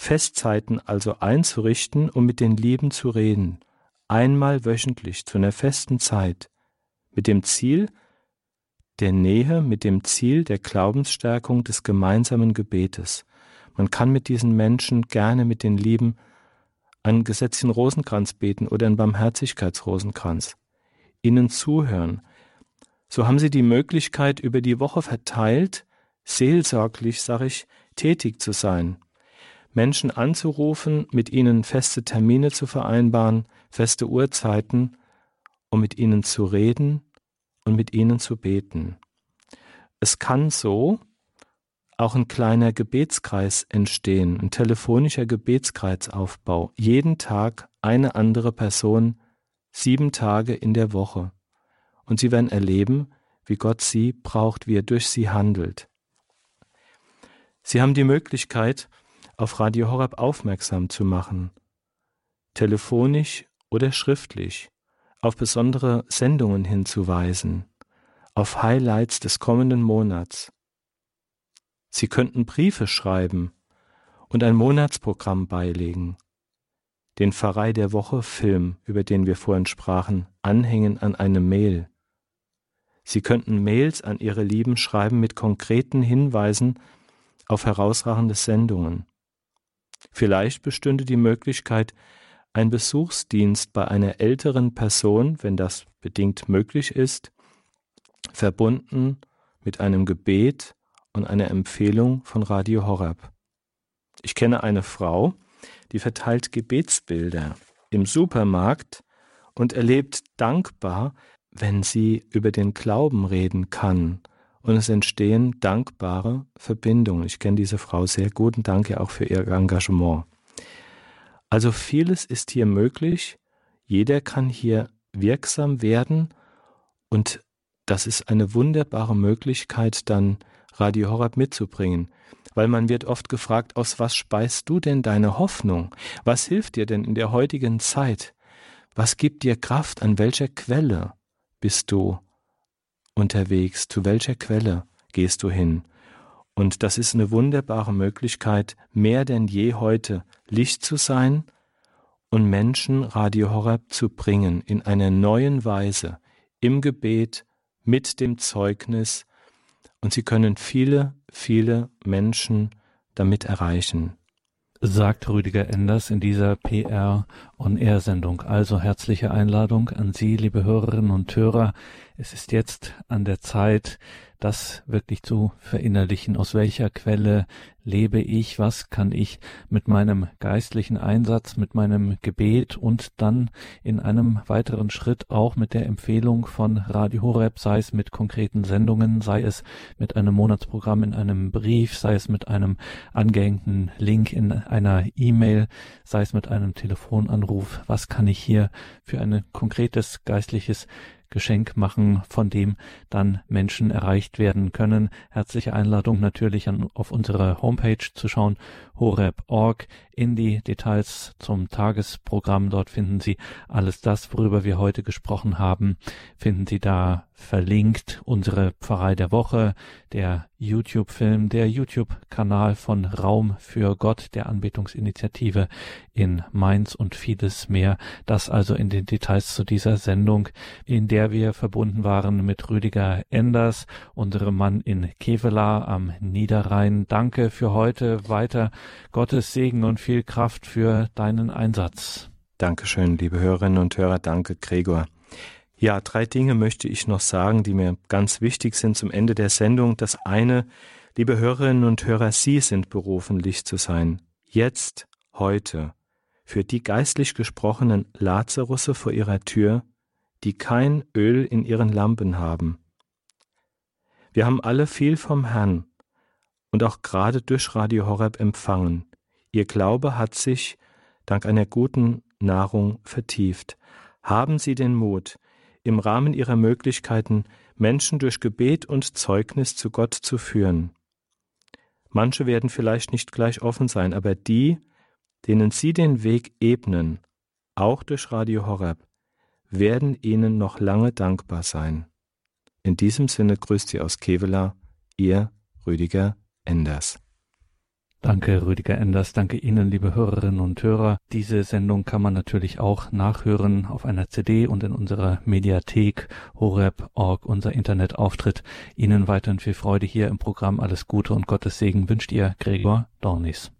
Festzeiten also einzurichten, um mit den Lieben zu reden, einmal wöchentlich zu einer festen Zeit, mit dem Ziel der Nähe, mit dem Ziel der Glaubensstärkung des gemeinsamen Gebetes. Man kann mit diesen Menschen gerne mit den Lieben einen gesetzlichen Rosenkranz beten oder einen Barmherzigkeitsrosenkranz, ihnen zuhören. So haben sie die Möglichkeit, über die Woche verteilt, seelsorglich, sag ich, tätig zu sein, Menschen anzurufen, mit ihnen feste Termine zu vereinbaren, feste Uhrzeiten, um mit ihnen zu reden und mit ihnen zu beten. Es kann so auch ein kleiner Gebetskreis entstehen, ein telefonischer Gebetskreisaufbau. Jeden Tag eine andere Person, sieben Tage in der Woche. Und Sie werden erleben, wie Gott Sie braucht, wie er durch Sie handelt. Sie haben die Möglichkeit, auf Radio Horab aufmerksam zu machen, telefonisch oder schriftlich, auf besondere Sendungen hinzuweisen, auf Highlights des kommenden Monats, Sie könnten Briefe schreiben und ein Monatsprogramm beilegen, den Pfarrei der Woche Film, über den wir vorhin sprachen, anhängen an eine Mail. Sie könnten Mails an Ihre Lieben schreiben mit konkreten Hinweisen auf herausragende Sendungen. Vielleicht bestünde die Möglichkeit, ein Besuchsdienst bei einer älteren Person, wenn das bedingt möglich ist, verbunden mit einem Gebet und eine Empfehlung von Radio Horab. Ich kenne eine Frau, die verteilt Gebetsbilder im Supermarkt und erlebt dankbar, wenn sie über den Glauben reden kann und es entstehen dankbare Verbindungen. Ich kenne diese Frau sehr gut und danke auch für ihr Engagement. Also vieles ist hier möglich, jeder kann hier wirksam werden und das ist eine wunderbare Möglichkeit, dann Radio Horab mitzubringen. Weil man wird oft gefragt, aus was speist du denn deine Hoffnung? Was hilft dir denn in der heutigen Zeit? Was gibt dir Kraft? An welcher Quelle bist du unterwegs? Zu welcher Quelle gehst du hin? Und das ist eine wunderbare Möglichkeit, mehr denn je heute Licht zu sein und Menschen Radio Horab zu bringen in einer neuen Weise, im Gebet, mit dem Zeugnis, und sie können viele, viele Menschen damit erreichen. Sagt Rüdiger Enders in dieser PR On Air Sendung. Also herzliche Einladung an Sie, liebe Hörerinnen und Hörer. Es ist jetzt an der Zeit, das wirklich zu verinnerlichen. Aus welcher Quelle lebe ich? Was kann ich mit meinem geistlichen Einsatz, mit meinem Gebet und dann in einem weiteren Schritt auch mit der Empfehlung von Radio Horeb, sei es mit konkreten Sendungen, sei es mit einem Monatsprogramm in einem Brief, sei es mit einem angehängten Link in einer E-Mail, sei es mit einem Telefonanruf. Was kann ich hier für ein konkretes geistliches Geschenk machen, von dem dann Menschen erreicht werden können. Herzliche Einladung natürlich an, auf unsere Homepage zu schauen, horeb.org in die Details zum Tagesprogramm. Dort finden Sie alles das, worüber wir heute gesprochen haben, finden Sie da verlinkt. Unsere Pfarrei der Woche, der YouTube-Film, der YouTube-Kanal von Raum für Gott, der Anbetungsinitiative in Mainz und vieles mehr. Das also in den Details zu dieser Sendung, in der wir verbunden waren mit Rüdiger Enders, unserem Mann in Kevela am Niederrhein. Danke für heute. Weiter Gottes Segen und viel Kraft für deinen Einsatz. Dankeschön, liebe Hörerinnen und Hörer. Danke, Gregor. Ja, drei Dinge möchte ich noch sagen, die mir ganz wichtig sind zum Ende der Sendung. Das eine, liebe Hörerinnen und Hörer, Sie sind berufen, Licht zu sein. Jetzt, heute, für die geistlich gesprochenen Lazarusse vor ihrer Tür, die kein Öl in ihren Lampen haben. Wir haben alle viel vom Herrn und auch gerade durch Radio Horeb empfangen. Ihr Glaube hat sich dank einer guten Nahrung vertieft. Haben Sie den Mut, im Rahmen ihrer Möglichkeiten Menschen durch Gebet und Zeugnis zu Gott zu führen. Manche werden vielleicht nicht gleich offen sein, aber die, denen Sie den Weg ebnen, auch durch Radio Horeb, werden Ihnen noch lange dankbar sein. In diesem Sinne grüßt Sie aus Kevela, Ihr Rüdiger Enders. Danke, Rüdiger Enders. Danke Ihnen, liebe Hörerinnen und Hörer. Diese Sendung kann man natürlich auch nachhören auf einer CD und in unserer Mediathek horeb.org, unser Internetauftritt. Ihnen weiterhin viel Freude hier im Programm. Alles Gute und Gottes Segen wünscht Ihr Gregor Dornis.